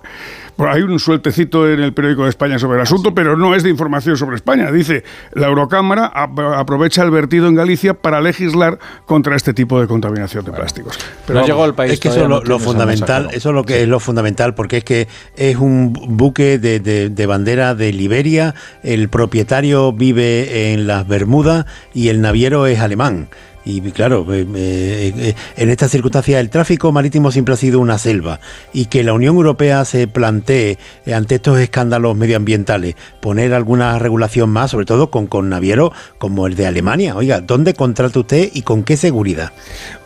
Bueno, hay un sueltecito en el periódico de España sobre el asunto, pero no es de información sobre España. Dice, la Eurocámara ap- aprovecha el vertido en Galicia para legislar contra este tipo de contaminación de plásticos. no llegó al país. Es que eso es lo, no fundamental, mensaje, ¿no? eso es lo que es lo fundamental, porque es que es un buque de, de- de bandera de Liberia, el propietario vive en las Bermudas y el naviero es alemán. Y claro, eh, eh, eh, en estas circunstancias el tráfico marítimo siempre ha sido una selva y que la Unión Europea se plantee eh, ante estos escándalos medioambientales poner alguna regulación más, sobre todo con, con navieros como el de Alemania. Oiga, ¿dónde contrata usted y con qué seguridad?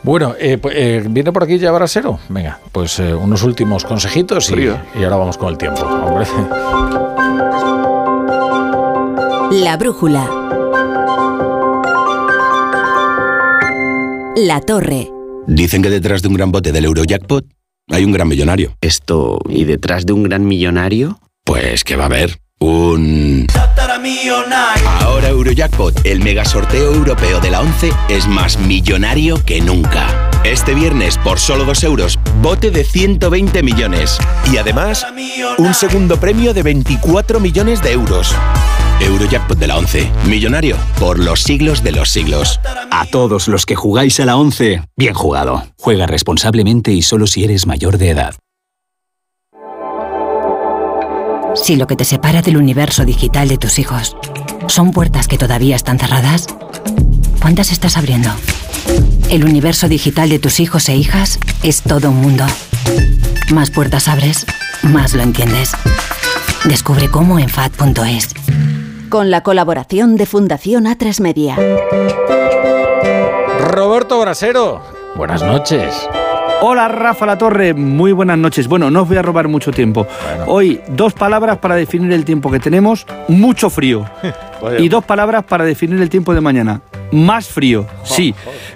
Bueno, eh, pues, eh, viene por aquí ya Brasero. Venga, pues eh, unos últimos consejitos y, y ahora vamos con el tiempo. Hombre. La brújula. La torre. Dicen que detrás de un gran bote del Eurojackpot hay un gran millonario. Esto, ¿y detrás de un gran millonario? Pues que va a haber un... Ahora Eurojackpot, el mega sorteo europeo de la 11, es más millonario que nunca. Este viernes, por solo 2 euros, bote de 120 millones. Y además, un segundo premio de 24 millones de euros. Eurojackpot de la 11. Millonario por los siglos de los siglos. A todos los que jugáis a la 11, bien jugado. Juega responsablemente y solo si eres mayor de edad. Si lo que te separa del universo digital de tus hijos son puertas que todavía están cerradas, ¿cuántas estás abriendo? El universo digital de tus hijos e hijas es todo un mundo. Más puertas abres, más lo entiendes. Descubre cómo en FAD.es. Con la colaboración de Fundación A3 Media. Roberto Brasero, buenas noches. Hola Rafa La Torre, muy buenas noches. Bueno, no os voy a robar mucho tiempo. Hoy dos palabras para definir el tiempo que tenemos, mucho frío. y dos palabras para definir el tiempo de mañana, más frío. Sí.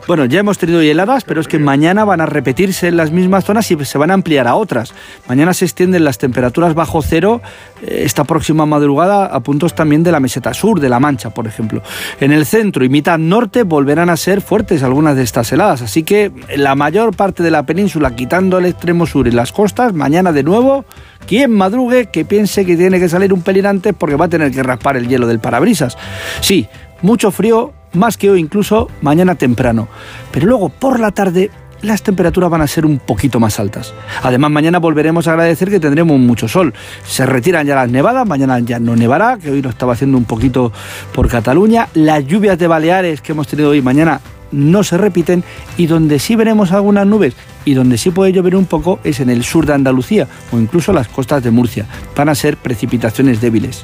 Bueno, ya hemos tenido heladas, pero es que mañana van a repetirse en las mismas zonas y se van a ampliar a otras. Mañana se extienden las temperaturas bajo cero eh, esta próxima madrugada a puntos también de la meseta sur, de La Mancha, por ejemplo. En el centro y mitad norte volverán a ser fuertes algunas de estas heladas, así que la mayor parte de la península, quitando el extremo sur y las costas, mañana de nuevo quien madrugue que piense que tiene que salir un pelín antes porque va a tener que raspar el hielo del parabrisas. Sí, mucho frío, más que hoy incluso mañana temprano. Pero luego por la tarde las temperaturas van a ser un poquito más altas. Además, mañana volveremos a agradecer que tendremos mucho sol. Se retiran ya las nevadas, mañana ya no nevará, que hoy lo estaba haciendo un poquito por Cataluña. Las lluvias de Baleares que hemos tenido hoy mañana no se repiten y donde sí veremos algunas nubes y donde sí puede llover un poco es en el sur de Andalucía o incluso las costas de Murcia. Van a ser precipitaciones débiles.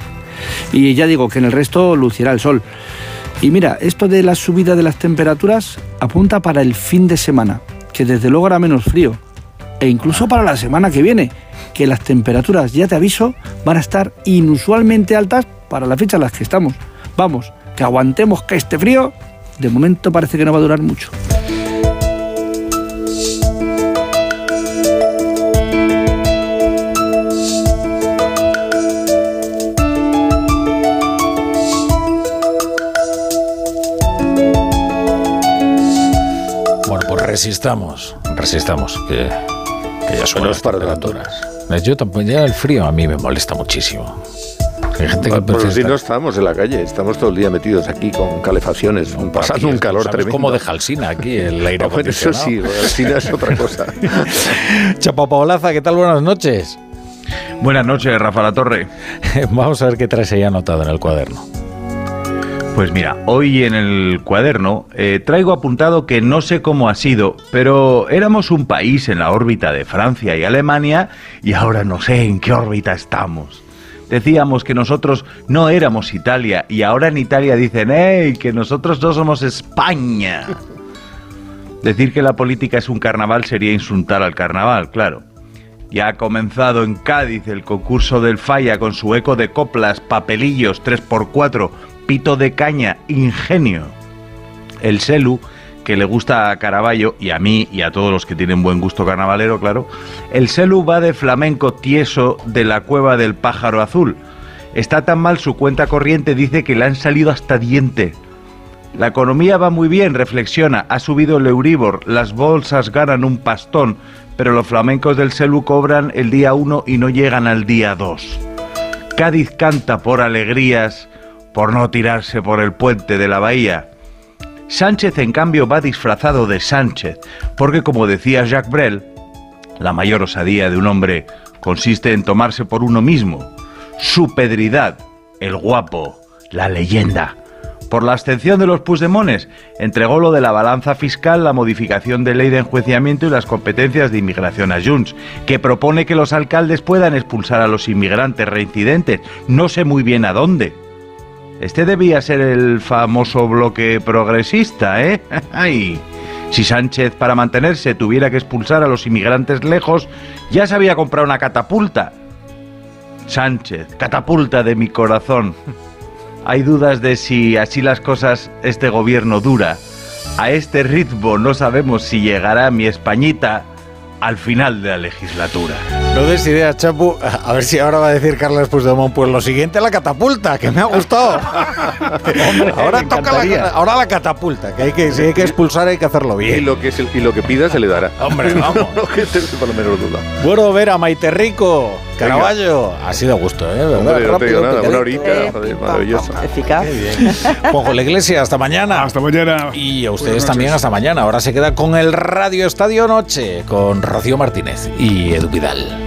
Y ya digo que en el resto lucirá el sol. Y mira, esto de la subida de las temperaturas apunta para el fin de semana, que desde luego hará menos frío. E incluso para la semana que viene, que las temperaturas, ya te aviso, van a estar inusualmente altas para la fecha en las que estamos. Vamos, que aguantemos que este frío de momento parece que no va a durar mucho. Resistamos, resistamos, que, que ya suena las temperaturas. Yo tampoco, ya el frío a mí me molesta muchísimo. Hay gente que Por prefiere si no estamos en la calle, estamos todo el día metidos aquí con calefacciones, pasando Aquí, un calor ¿sabes tremendo. cómo deja Alsina aquí el aire bueno, eso acondicionado? sí, Alsina es otra cosa. Chapa Paolaza, ¿qué tal? Buenas noches. Buenas noches, Rafa La Torre. Vamos a ver qué traes ahí anotado en el cuaderno. Pues mira, hoy en el cuaderno eh, traigo apuntado que no sé cómo ha sido, pero éramos un país en la órbita de Francia y Alemania y ahora no sé en qué órbita estamos. Decíamos que nosotros no éramos Italia y ahora en Italia dicen, ¡hey! que nosotros no somos España. Decir que la política es un carnaval sería insultar al carnaval, claro. Ya ha comenzado en Cádiz el concurso del Falla con su eco de coplas, papelillos, 3x4, pito de caña, ingenio. El Selu, que le gusta a Caravaggio y a mí y a todos los que tienen buen gusto carnavalero, claro, el Selu va de flamenco tieso de la cueva del pájaro azul. Está tan mal su cuenta corriente, dice que le han salido hasta diente. La economía va muy bien, reflexiona, ha subido el Euribor, las bolsas ganan un pastón, pero los flamencos del Selu cobran el día 1 y no llegan al día 2. Cádiz canta por alegrías, por no tirarse por el puente de la bahía. Sánchez, en cambio, va disfrazado de Sánchez, porque como decía Jacques Brel, la mayor osadía de un hombre consiste en tomarse por uno mismo. Su pedridad, el guapo, la leyenda. Por la abstención de los Puigdemones, entregó lo de la balanza fiscal, la modificación de ley de enjuiciamiento y las competencias de inmigración a Junts, que propone que los alcaldes puedan expulsar a los inmigrantes reincidentes. No sé muy bien a dónde. Este debía ser el famoso bloque progresista, ¿eh? Ay. Si Sánchez para mantenerse tuviera que expulsar a los inmigrantes lejos, ya se había comprado una catapulta. Sánchez, catapulta de mi corazón. Hay dudas de si así las cosas este gobierno dura. A este ritmo no sabemos si llegará mi Españita al final de la legislatura. No des ideas, Chapu. A ver si ahora va a decir Carlos Puigdemont, pues lo siguiente la catapulta, que me ha gustado. ahora toca la, ahora la catapulta, que hay que, si hay que expulsar hay que hacerlo bien. Y lo que, se- y lo que pida se le dará. Hombre, vamos. no, que te por lo menos duda. Bueno, ver a Maite Rico, Caraballo. Ha sido a gusto, ¿eh? ¿Verdad? Hombre, no te digo nada, una horita, joder, maravilloso. Eficaz. Juanjo La Iglesia, hasta mañana. Hasta mañana. Y a ustedes también hasta mañana. Ahora se queda con el Radio Estadio Noche, con Rocío Martínez y Edu Vidal.